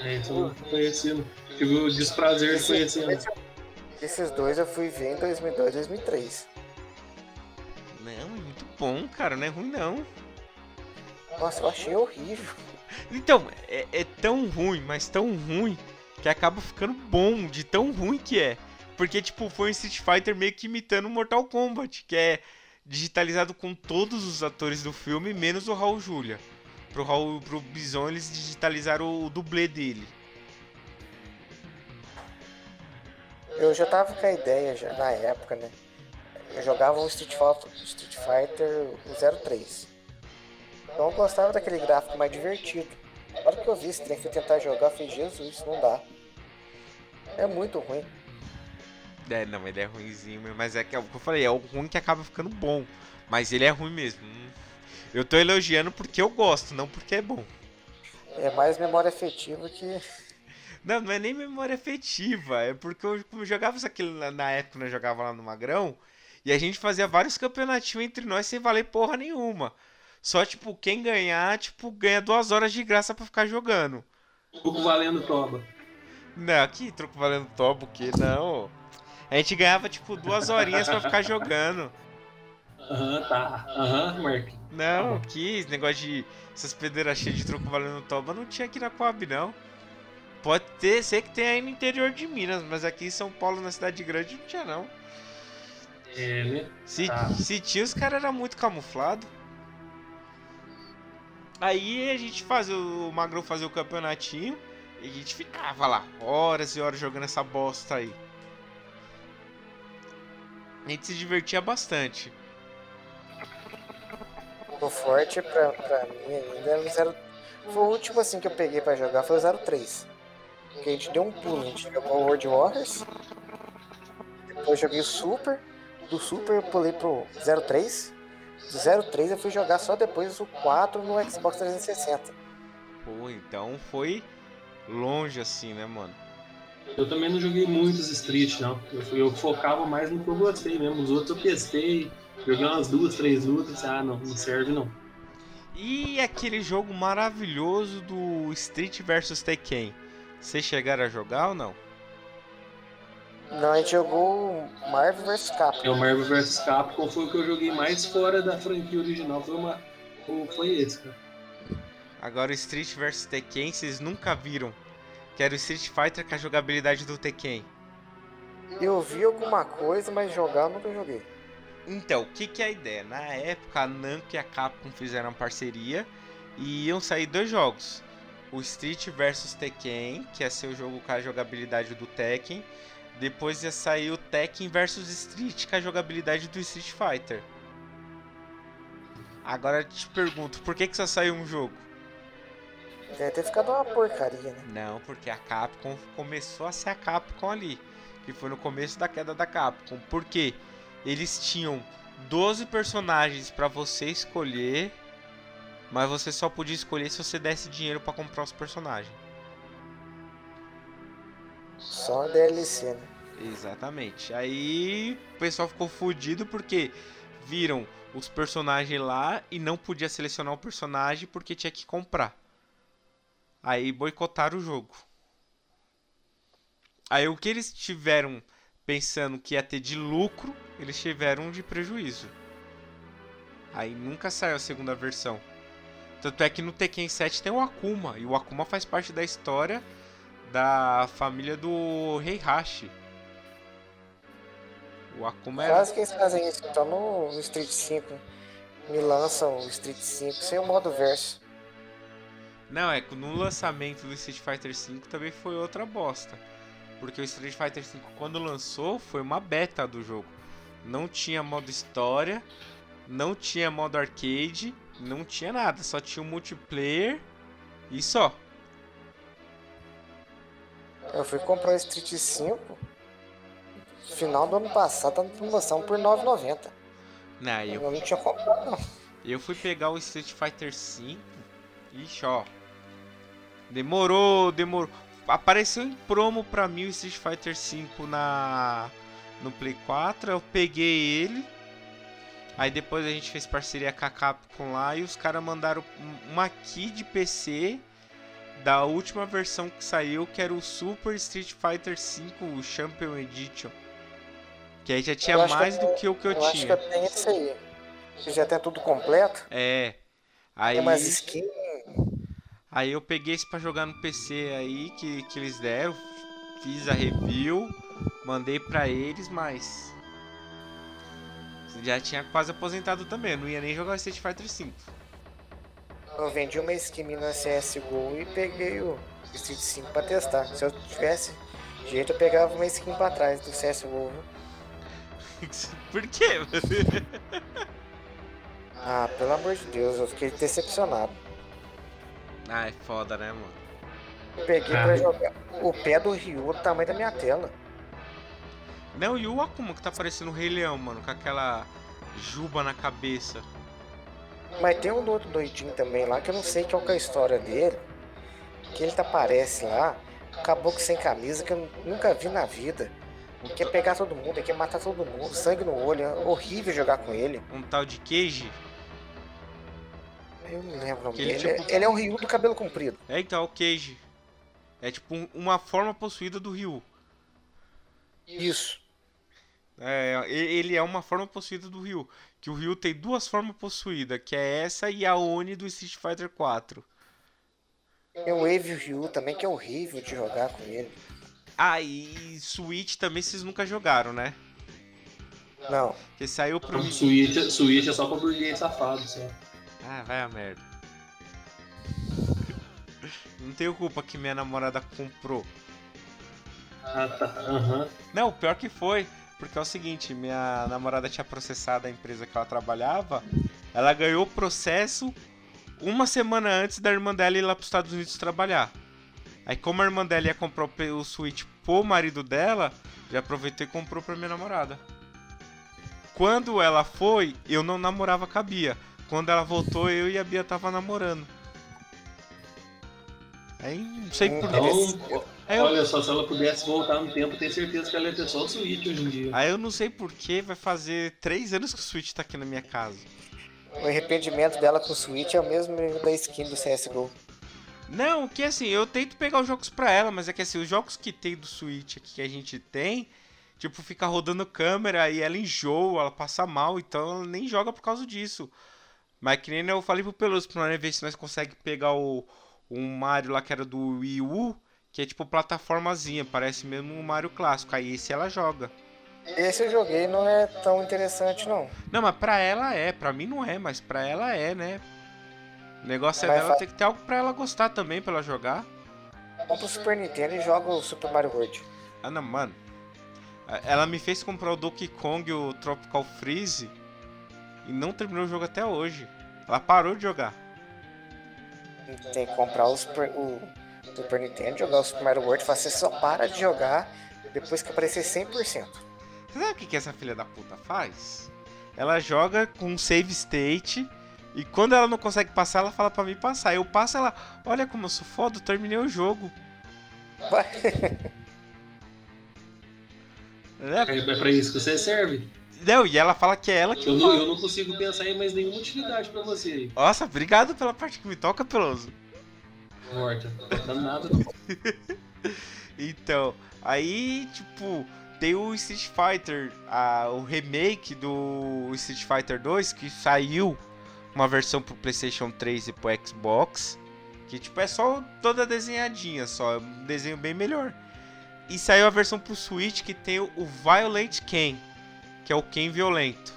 É, então eu tô conhecendo. Tive o desprazer de conhecê-lo. Esses dois eu fui ver em 2002, 2003. Não, é muito bom, cara. Não é ruim, não. Nossa, eu achei horrível. Então, é, é tão ruim, mas tão ruim, que acaba ficando bom de tão ruim que é. Porque, tipo, foi um Street Fighter meio que imitando Mortal Kombat, que é digitalizado com todos os atores do filme, menos o Raul Julia. Pro, Raul, pro Bison eles digitalizaram o, o dublê dele. Eu já tava com a ideia já na época, né? Eu jogava o Street Fighter, Street Fighter o 03. Então eu gostava daquele gráfico mais divertido. Na hora que eu vi esse trem, fui tentar jogar, eu falei, Jesus, não dá. É muito ruim. É, não, ele é ruimzinho, mesmo, mas é que é o que eu falei, é o ruim que acaba ficando bom. Mas ele é ruim mesmo. Hum. Eu tô elogiando porque eu gosto, não porque é bom. É mais memória afetiva que. Não, não é nem memória afetiva. É porque eu como eu jogava isso aqui na, na época, né, eu jogava lá no Magrão. E a gente fazia vários campeonatinhos entre nós sem valer porra nenhuma. Só, tipo, quem ganhar, tipo, ganha duas horas de graça pra ficar jogando. Pouco valendo toba. Não, que troco valendo tobo, que não. A gente ganhava, tipo, duas horinhas pra ficar jogando. Aham, tá. Aham, Mark. Não, que esse negócio de. Essas pedreiras cheias de troco valendo toba não tinha aqui na Coab, não. Pode ter, sei que tem aí no interior de Minas, mas aqui em São Paulo, na cidade grande, não tinha, não. É, né? Se, Tá. se tinha, os caras eram muito camuflados. Aí a gente fazia, o Magrão fazia o campeonatinho e a gente ficava lá, horas e horas jogando essa bosta aí. A gente se divertia bastante. O forte pra, pra mim ainda era o 0. Foi o último assim que eu peguei pra jogar, foi o 03. Porque a gente deu um pulo, a gente jogou o World Warriors. Depois joguei o Super. Do Super eu pulei pro 03. Do 03 eu fui jogar só depois o 4 no Xbox 360. Pô, então foi longe assim, né, mano? Eu também não joguei muitos Street, não. Eu, eu focava mais no que eu gostei mesmo. Os outros eu testei, joguei umas duas, três lutas. Ah, não, não serve não. E aquele jogo maravilhoso do Street vs Tekken. Vocês chegaram a jogar ou não? Não, a gente jogou o Marvel vs Capcom. É o Marvel vs Capcom foi o que eu joguei mais fora da franquia original. Foi, uma, foi- foi esse, cara. Agora o Street vs Tekken vocês nunca viram. Que era o Street Fighter com a jogabilidade do Tekken. Eu vi alguma coisa, mas jogar eu nunca joguei. Então, o que, que é a ideia? Na época, a Namco e a Capcom fizeram parceria e iam sair dois jogos. O Street vs Tekken, que ia ser o jogo com a jogabilidade do Tekken. Depois ia sair o Tekken vs Street, com a jogabilidade do Street Fighter. Agora eu te pergunto, por que, que só saiu um jogo? Deve ter ficado uma porcaria, né? Não, porque a Capcom começou a ser a Capcom ali. Que foi no começo da queda da Capcom. Por quê? Eles tinham 12 personagens pra você escolher. Mas você só podia escolher se você desse dinheiro pra comprar os personagens. Só DLC, né? Exatamente. Aí o pessoal ficou fudido porque viram os personagens lá e não podia selecionar o personagem porque tinha que comprar. Aí boicotaram o jogo. Aí o que eles tiveram pensando que ia ter de lucro, eles tiveram de prejuízo. Aí nunca saiu a segunda versão. Tanto é que no Tekken 7 tem o Akuma, e o Akuma faz parte da história da família do Rei Hashi. O Akuma era... Quase que eles fazem isso, então no, no Street 5. Me lançam o Street 5 sem o modo verso. Não, é que no lançamento do Street Fighter V também foi outra bosta. Porque o Street Fighter V, quando lançou, foi uma beta do jogo. Não tinha modo história, não tinha modo arcade, não tinha nada. Só tinha o multiplayer e só. Eu fui comprar o Street 5 final do ano passado, tá na promoção por R$ 9,90. Não, eu, Eu não tinha comprado, não. eu fui pegar o Street Fighter V. Ixi, ó. Demorou, demorou. Apareceu em promo pra mim o Street Fighter V na no Play 4. Eu peguei ele. Aí depois a gente fez parceria com a Capcom lá e os caras mandaram um- uma key de PC da última versão que saiu, que era o Super Street Fighter V Champion Edition. Que aí já tinha que mais eu- do que o que eu, Eu acho que tinha. eu tenho esse aí. Que já tem tudo completo. É. Aí, Tem umas skins. aí eu peguei esse pra jogar no PC aí que, que eles deram. Fiz a review, mandei pra eles, mas. Já tinha quase aposentado também. Não ia nem jogar o Street Fighter V. Eu vendi uma skin na CSGO e peguei o Street 5 pra testar. Se eu tivesse jeito, eu pegava uma skin pra trás do CSGO. viu? Por quê? Ah, pelo amor de Deus, eu fiquei decepcionado. ah, é foda, né, mano? Eu peguei Ah. pra jogar o pé do Ryu do tamanho da minha tela. Não, e o Akuma que tá parecendo o Rei Leão, mano, com aquela juba na cabeça. Mas tem um outro doidinho também lá que eu não sei qual que é a história dele. Que ele tá aparece lá, caboclo sem camisa que eu nunca vi na vida. Quer pegar todo mundo, ele quer matar todo mundo, sangue no olho, é horrível jogar com ele. Um tal de Cage. Eu não lembro o nome ele dele. tipo- Ele é um Ryu do cabelo comprido. É, então, é o Cage. É tipo um- uma forma possuída do Ryu. Isso. É, ele é uma forma possuída do Ryu. Que o Ryu tem duas formas possuídas, que é essa e a Oni do Street Fighter 4. Tem o Wave Ryu também, que é horrível de jogar com ele. Ah, e Switch também vocês nunca jogaram, né? Não. Que saiu pro. Não, Switch, Switch é só pra burguês safado, só. Ah, vai a merda. Não tenho culpa que minha namorada comprou. Ah, tá. Aham. Não, pior que foi. Porque é o seguinte, minha namorada tinha processado a empresa que ela trabalhava. Ela ganhou o processo uma semana antes da irmã dela ir lá para os Estados Unidos trabalhar. Aí como a irmã dela ia comprar o Switch pro marido dela, já aproveitou e comprou pra minha namorada. Quando ela foi, eu não namorava com a Bia. Quando ela voltou, eu e a Bia tava namorando. Aí não sei por Então, eu, olha só, se ela pudesse voltar no tempo, tenho certeza que ela ia ter só o Switch hoje em dia. aí eu não sei por que vai fazer três anos que o Switch tá aqui na minha casa. O arrependimento dela com o Switch é o mesmo da skin do CSGO. Não, que assim, eu tento pegar os jogos pra ela, mas é que assim, os jogos que tem do Switch aqui que a gente tem, tipo, fica rodando câmera e ela enjoa, ela passa mal, então ela nem joga por causa disso. Mas que nem eu falei pro Peloso pra nós ver se nós conseguimos pegar o, o Mario lá que era do Wii U, que é tipo plataformazinha, parece mesmo um Mario clássico. Aí esse ela joga. Esse eu joguei não é tão interessante não. Não, mas pra ela é, pra mim não é, mas pra ela é, né? O negócio é dela ter que ter algo pra ela gostar também, pra ela jogar. Compra o Super Nintendo e joga o Super Mario World. Ah, não, mano. Ela me fez comprar o Donkey Kong e o Tropical Freeze e não terminou o jogo até hoje. Ela parou de jogar. Tem que comprar o Super, o Super Nintendo, jogar o Super Mario World. Você só para de jogar depois que aparecer 100%. Você sabe o que, que essa filha da puta faz? Ela joga com um save state e quando ela não consegue passar, ela fala pra mim passar. Eu passo, ela, olha como eu sou foda, terminei o jogo. É, É, é pra isso que você serve. Não, e ela fala que é ela que Eu não, eu não consigo pensar em mais nenhuma utilidade pra você aí. Nossa, obrigado pela parte que me toca, Peloso. Morta. Não tá nada. Então, aí, tipo, tem o Street Fighter, a, o remake do Street Fighter 2, que saiu uma versão pro PlayStation 3 e pro Xbox, que, tipo, é só toda desenhadinha, só, é um desenho bem melhor. E saiu a versão pro Switch que tem o, o Violent Ken, que é o Ken violento.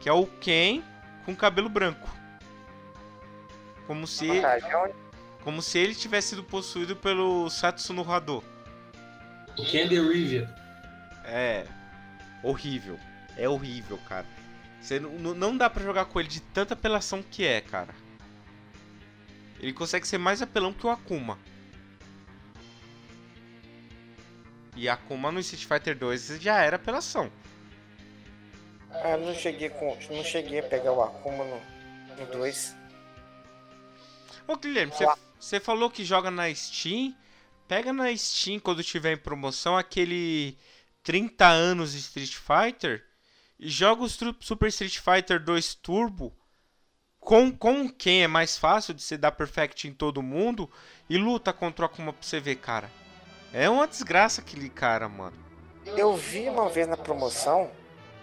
Que é o Ken com cabelo branco. Como se Vantagem. como se ele tivesse sido possuído pelo Satsuno Hado. O Candy Rivia. É horrível. É horrível, cara. Você não, não- não dá pra jogar com ele de tanta apelação que é, cara. Ele consegue ser mais apelão que o Akuma. E Akuma no Street Fighter 2 já era apelação. Ah, não cheguei com. Não cheguei a pegar o Akuma no, no 2. Ô Guilherme, você- falou que joga na Steam. Pega na Steam quando tiver em promoção aquele 30 anos de Street Fighter e joga o Super Street Fighter 2 Turbo com, com quem é mais fácil de você dar perfect em todo mundo e luta contra o Akuma pra você ver, cara. É uma desgraça aquele cara, mano. Eu vi uma vez na promoção,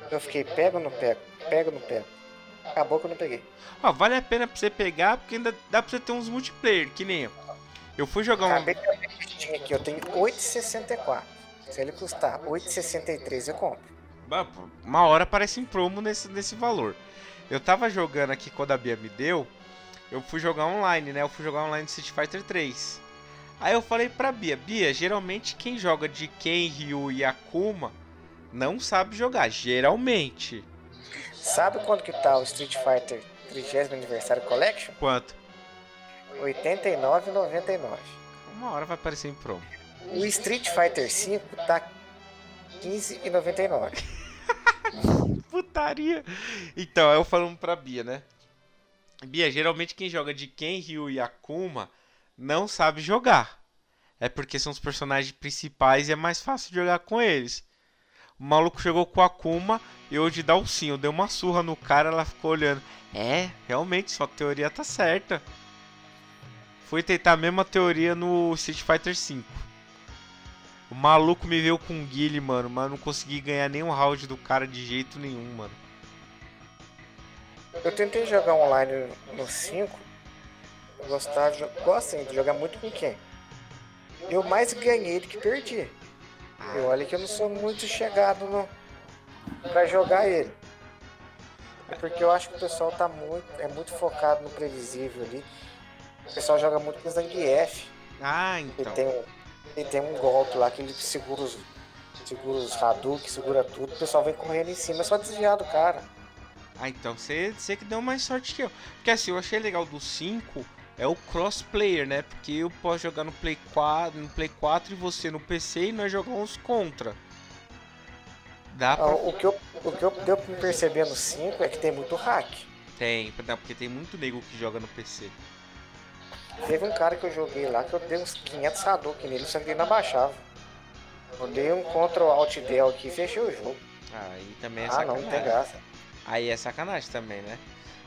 eu fiquei pego ou não pego? Não pego? Acabou que eu não peguei. Ó, vale a pena pra você pegar porque ainda dá pra você ter uns multiplayer, que nem eu. Eu fui jogar um. Acabei de abrir aqui, eu tenho 8,64. Se ele custar 8,63 eu compro. Uma hora aparece em promo nesse, nesse valor. Eu tava jogando aqui quando a Bia me deu. Eu fui jogar online, né? Eu fui jogar online Street Fighter 3. Aí eu falei pra Bia, Bia, geralmente quem joga de Ken, Ryu e Akuma não sabe jogar. Geralmente. Sabe quanto que tá o Street Fighter 30 Aniversário Collection? Quanto? R$ 89,99. Uma hora vai aparecer em promo. O Street Fighter 5 tá R$ 15,99. Putaria. Então, eu falando pra Bia, né? Bia, geralmente quem joga de Ken, Ryu e Akuma não sabe jogar. É porque são os personagens principais e é mais fácil jogar com eles. O maluco jogou com o Akuma e hoje dá o sim. Eu dei uma surra no cara, ela ficou olhando. É, realmente, sua teoria tá certa. Fui tentar a mesma teoria no Street Fighter V. O maluco me veio com um guile, mano, mas não consegui ganhar nenhum round do cara de jeito nenhum, mano. Eu tentei jogar online no 5. De, gosto assim, de jogar muito com quem? Eu mais ganhei do que perdi. Eu olha que eu não sou muito chegado no para jogar ele. É porque eu acho que o pessoal tá muito é muito focado no previsível ali. O pessoal joga muito com Zangief. Ah, Ele então. tem um ele tem um golpe lá que ele segura os segura os Hadouken, segura tudo. O pessoal vem correndo em cima, é só desviar do cara. Ah, então você, você que deu mais sorte que eu. Porque assim, eu achei legal do 5 é o crossplayer, né? Porque eu posso jogar no Play 4, no Play 4 e você no PC e nós jogamos contra. Dá Ah, pra. O que eu, o que eu deu pra me perceber no 5 é que tem muito hack. Tem, porque tem muito nego que joga no PC. Teve um cara que eu joguei lá que eu dei uns 500 Hadouken nele, só que ele não abaixava. Eu dei um Ctrl Alt Del aqui e fechei o jogo. Aí também é ah, sacanagem. não, não tem graça. Aí é sacanagem também, né?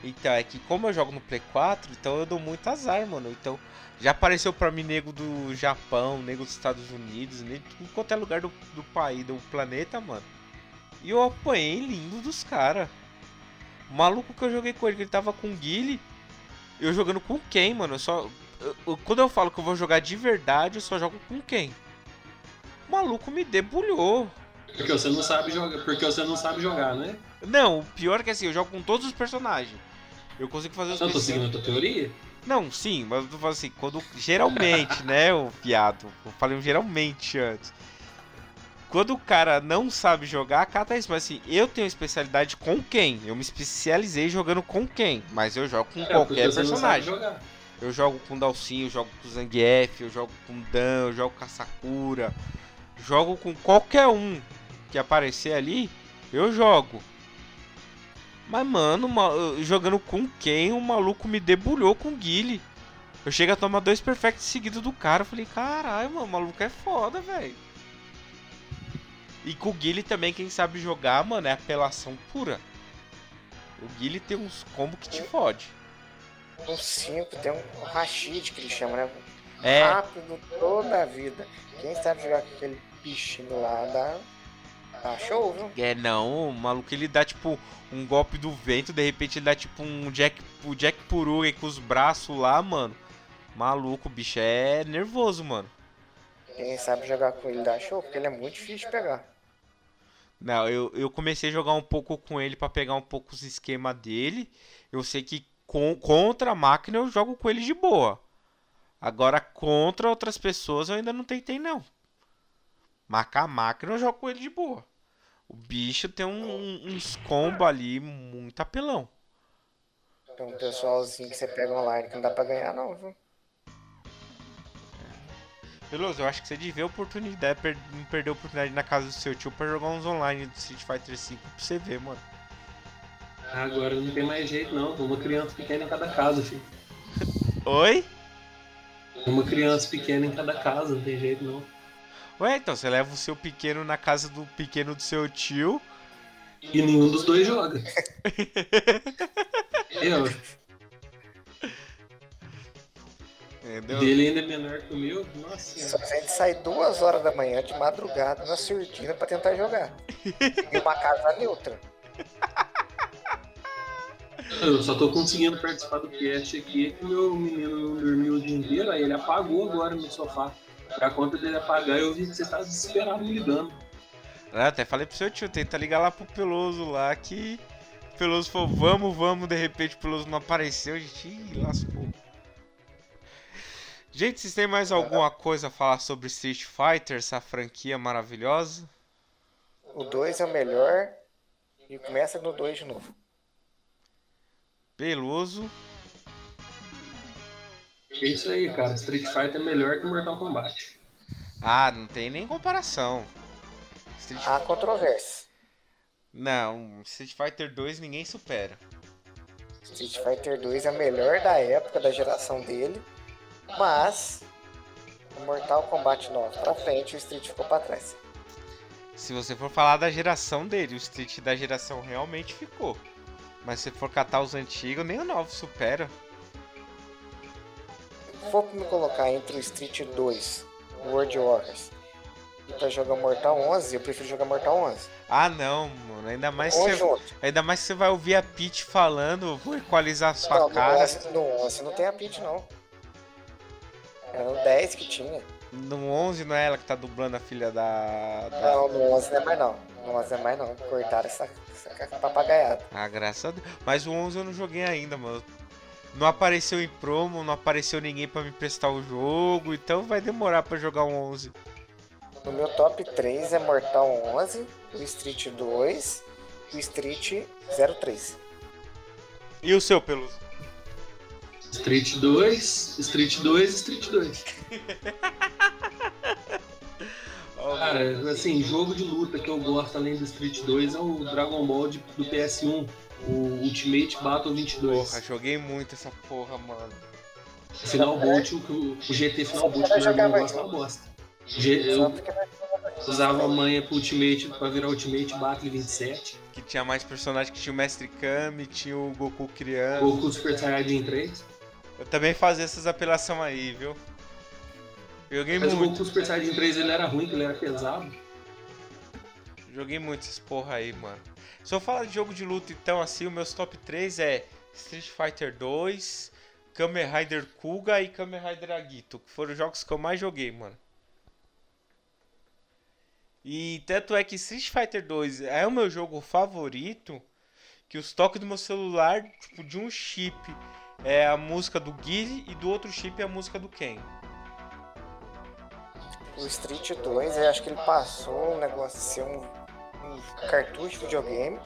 Então, é que como eu jogo no Play 4, então eu dou muito azar, mano. Então, já apareceu pra mim nego do Japão, nego dos Estados Unidos, nego de quanto é lugar do, do país, do planeta, mano. E eu apanhei lindo dos caras. O maluco que eu joguei com ele, que ele tava com Guile, eu jogando com quem, mano? Eu só. eu- eu- quando eu falo que eu vou jogar de verdade, eu só jogo com quem? O maluco me debulhou. Porque você não sabe jogar, porque você não sabe jogar, né? Não, o pior é que assim, eu jogo com todos os personagens. Eu consigo fazer os Não tô seguindo a tua teoria? Não, sim, mas eu tô falando assim, quando. Geralmente, né, o viado. Eu falei geralmente antes. Quando o cara não sabe jogar, cata isso. Mas assim, eu tenho especialidade com quem? Eu me especializei jogando com quem? Mas eu jogo com É, qualquer personagem. Eu jogo com Dalsin, eu jogo com Zangief, eu jogo com Dan, eu jogo com a Sakura. Jogo com qualquer um que aparecer ali, eu jogo. Mas, mano, jogando com quem o maluco me debulhou com o Guile. Eu chego a tomar dois perfects seguidos do cara. Eu falei, caralho, mano, o maluco é foda, velho. E com o Guile também, quem sabe jogar, mano, é apelação pura. O Guile tem uns combos que te fode. Um 5, tem um Rashid que ele chama, né? É, Rápido toda a vida. Quem sabe jogar com aquele bichinho lá dá, dá show, viu? é não, o maluco ele dá tipo um golpe do vento, de repente ele dá tipo um Jack, o Jack Puru aí com os braços lá, mano. Maluco, o bicho é nervoso, mano. Quem sabe jogar com ele dá show, porque ele é muito difícil de pegar. Não, eu, eu comecei a jogar um pouco com ele pra pegar um pouco os esquema dele. Eu sei que com, contra a máquina eu jogo com ele de boa. Agora contra outras pessoas eu ainda não tentei não. Marcar a máquina eu jogo com ele de boa. O bicho tem um- uns combos ali muito apelão. Tem um pessoalzinho que você pega online que não dá pra ganhar, não, viu? Veloso, eu acho que você devia a oportunidade, per- não perder a oportunidade na casa do seu tio pra jogar uns online do Street Fighter V pra você ver, mano. Agora não tem mais jeito não, uma criança pequena em cada casa, filho. Oi? Uma criança pequena em cada casa, não tem jeito não. Ué, então você leva o seu pequeno na casa do pequeno do seu tio. E nenhum dos dois joga. Eu, Entendeu? dele ainda é menor que o meu, nossa Só que a gente sai duas horas da manhã de madrugada na surdina pra tentar jogar. Em uma casa neutra. Eu só tô conseguindo participar do cast aqui que meu menino não dormiu o dia inteiro, aí ele apagou agora no sofá. Pra conta dele apagar, eu vi que você tá desesperado me ligando. Ah, até falei pro seu tio, tenta ligar lá pro Peloso lá que. O Peloso falou, vamos, vamos, de repente o Peloso não apareceu, a gente ih, lascou. Gente, vocês têm mais alguma coisa a falar sobre Street Fighter, essa franquia maravilhosa? O 2 é o melhor. E começa no 2 de novo. Peloso. É isso aí, cara. Street Fighter é melhor que Mortal Kombat. Ah, não tem nem comparação. Street... Há controvérsia. Não, Street Fighter 2 ninguém supera. Street Fighter 2 é o melhor da época, da geração dele. Mas. O Mortal Kombat 9 pra frente, o Street ficou pra trás. Se você for falar da geração dele, o Street da geração realmente ficou. Mas se for catar os antigos, nem o 9 supera. Se for me colocar entre o Street 2, o World Warriors, e pra jogar Mortal 11, eu prefiro jogar Mortal 11. Ah não, mano, ainda mais Ou você, ainda mais que você vai ouvir a Peach falando, vou equalizar a sua Não, no cara. 11, no 11 não tem a Peach, não. Era no 10 que tinha. No 11 não é ela que tá dublando a filha da, da... Não, no 11 não é mais não. No 11 não é mais não. Cortaram essa, essa papagaiada. Ah, graças a Deus. Mas o 11 eu não joguei ainda, mano. Não apareceu em promo, não apareceu ninguém pra me prestar o jogo, então vai demorar pra jogar o 11. No meu top 3 é Mortal 11, o Street 2 e o Street 03. E o seu, Peluso? Street 2, Street 2, Street 2. Cara, assim, jogo de luta que eu gosto além do Street 2 é o Dragon Ball de- do PS1, o Ultimate Battle 22. Porra, joguei muito essa porra, mano. O Final Bolt, o, o GT Final Bolt que irmão jogar gosta é uma bosta. Só Eu usava a manha pro Ultimate pra virar Ultimate Battle 27, Que tinha mais personagens que tinha o Mestre Kami, tinha o Goku criança. Goku Super Saiyajin 3. Eu também fazia essas apelações aí, viu? Joguei Mas o muito. Goku Super Saiyajin 3 ele era ruim, que ele era pesado. Joguei muito essas porra aí, mano. Se eu falar de jogo de luta, então, assim, os meus top 3 é Street Fighter 2, Kamen Rider Kuga e Kamen Rider Agito, que foram os jogos que eu mais joguei, mano. E tanto é que Street Fighter 2 é o meu jogo favorito, que os toques do meu celular, tipo, de um chip é a música do Guile e do outro chip é a música do Ken. O Street 2, eu acho que ele passou um negócio um, um cartucho de videogame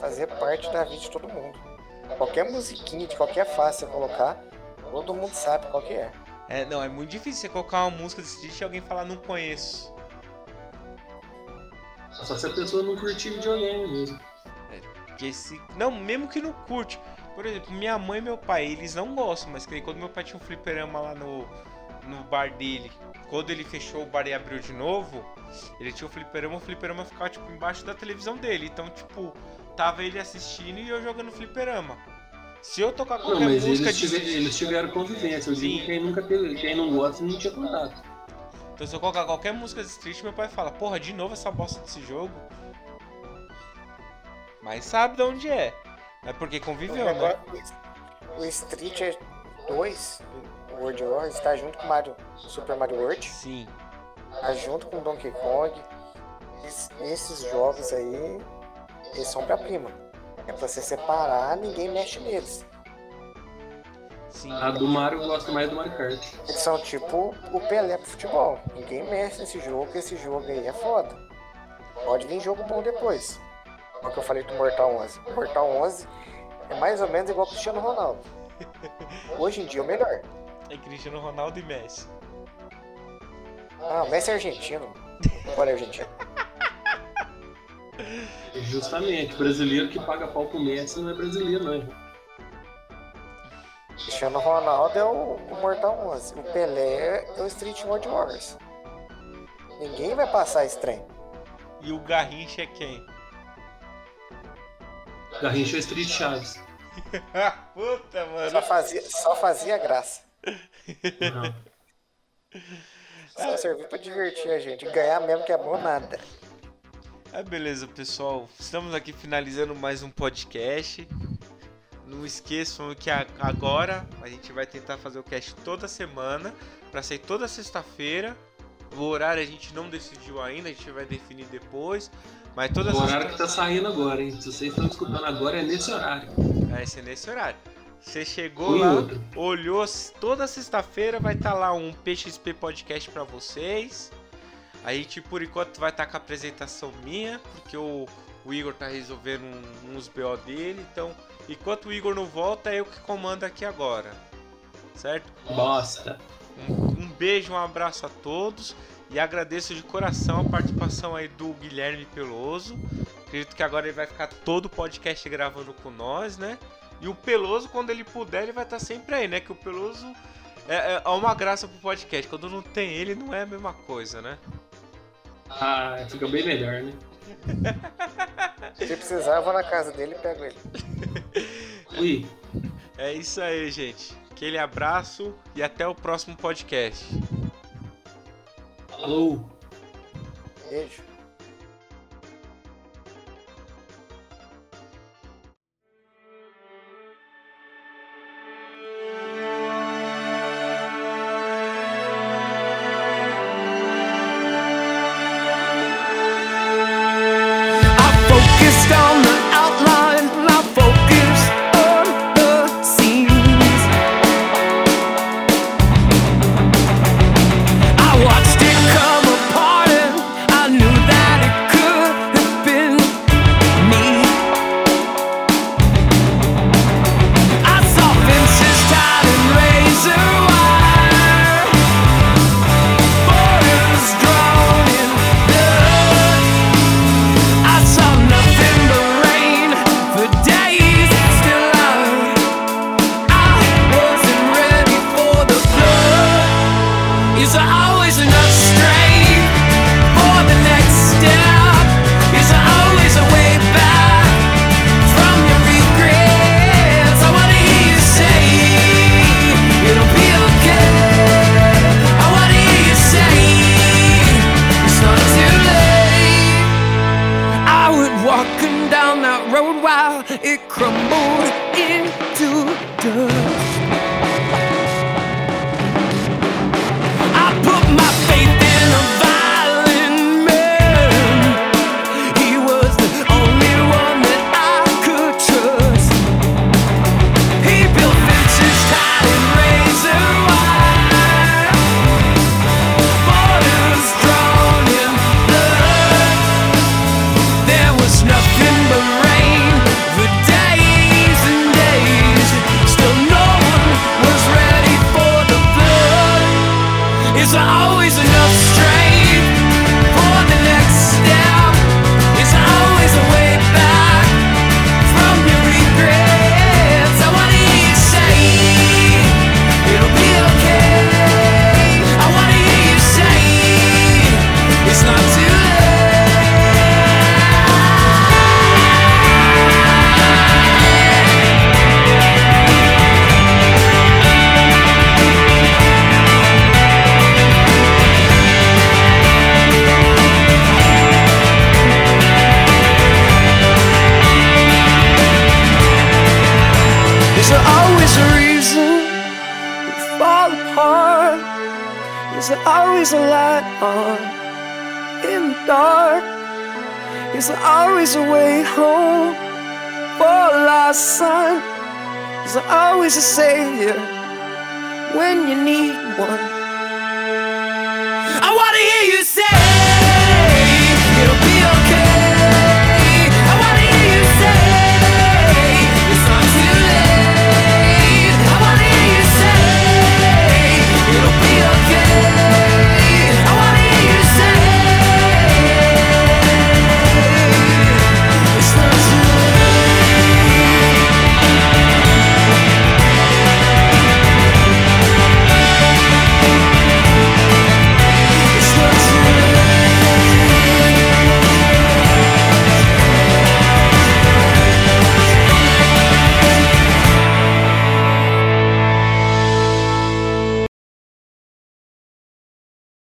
fazer parte da vida de todo mundo. Qualquer musiquinha de qualquer fase você colocar, todo mundo sabe qual que é. É, não, é muito difícil você colocar uma música de Street e alguém falar não conheço. Só se a pessoa não curtir videogame mesmo. Porque se. Não, mesmo que não curte. Por exemplo, minha mãe e meu pai, eles não gostam, mas quando meu pai tinha um fliperama lá no. No bar dele, quando ele fechou o bar e abriu de novo, ele tinha o fliperama, o fliperama ficava tipo embaixo da televisão dele. Então, tipo, tava ele assistindo e eu jogando fliperama. Se eu tocar Não, qualquer mas música eles, de. tiver- eles tiveram convivência. Eu digo quem nunca teve, quem não gosta não tinha contato. Então, se eu colocar qualquer música de Street, meu pai fala: Porra, de novo essa bosta desse jogo. Mas sabe de onde é. É porque conviveu, né? o Street 2, o World Wars, está junto com Mario, Super Mario World, Sim. tá junto com Donkey Kong. Es- esses jogos aí, eles são pra prima. É pra você separar, ninguém mexe neles. Sim. A do Mario eu gosto mais do Mario Kart. Eles são tipo o Pelé pro futebol. Ninguém mexe nesse jogo, esse jogo aí é foda. Pode vir jogo bom depois. É o que eu falei do Mortal 11. O Mortal 11 é mais ou menos igual o Cristiano Ronaldo. Hoje em dia é o melhor. É Cristiano Ronaldo e Messi. Ah, o Messi é argentino. Olha argentino. Justamente, brasileiro que paga pau pro Messi não é brasileiro, não. é? Cristiano Ronaldo é o, o Mortal 11. O Pelé é o Street World Wars. Ninguém vai passar esse trem. E o Garrincha é quem? Garrincha é Street Chaves. Puta, mano. Só fazia, só fazia graça. Não. Só serviu pra divertir a gente. Ganhar mesmo que é bom nada. É beleza, pessoal. Estamos aqui finalizando mais um podcast. Não esqueçam que agora a gente vai tentar fazer o cast toda semana, para sair toda sexta-feira. O horário a gente não decidiu ainda, a gente vai definir depois. Mas toda O horário que tá saindo agora, hein? Se vocês estão escutando agora, é nesse horário. Vai ser nesse horário. Você chegou e lá, outro. olhou, toda sexta-feira vai estar lá um PXP podcast pra vocês. A gente por enquanto vai estar com a apresentação minha, porque o, o Igor tá resolvendo um- uns BO dele, então enquanto o Igor não volta, é eu que comando aqui agora. Certo? Bosta. Um, um beijo, um abraço a todos e agradeço de coração a participação aí do Guilherme Peloso. Acredito que agora ele vai ficar todo o podcast gravando com nós, né? E o Peloso, quando ele puder, ele vai estar sempre aí, né? Que o Peloso é, é uma graça pro podcast. Quando não tem ele, não é a mesma coisa, né? Ah, fica bem melhor, né? Se precisar, eu vou na casa dele e pego ele. Ui, É isso aí, gente. Aquele abraço e até o próximo podcast. falou. Beijo. it crumbled into dust. Savior when you need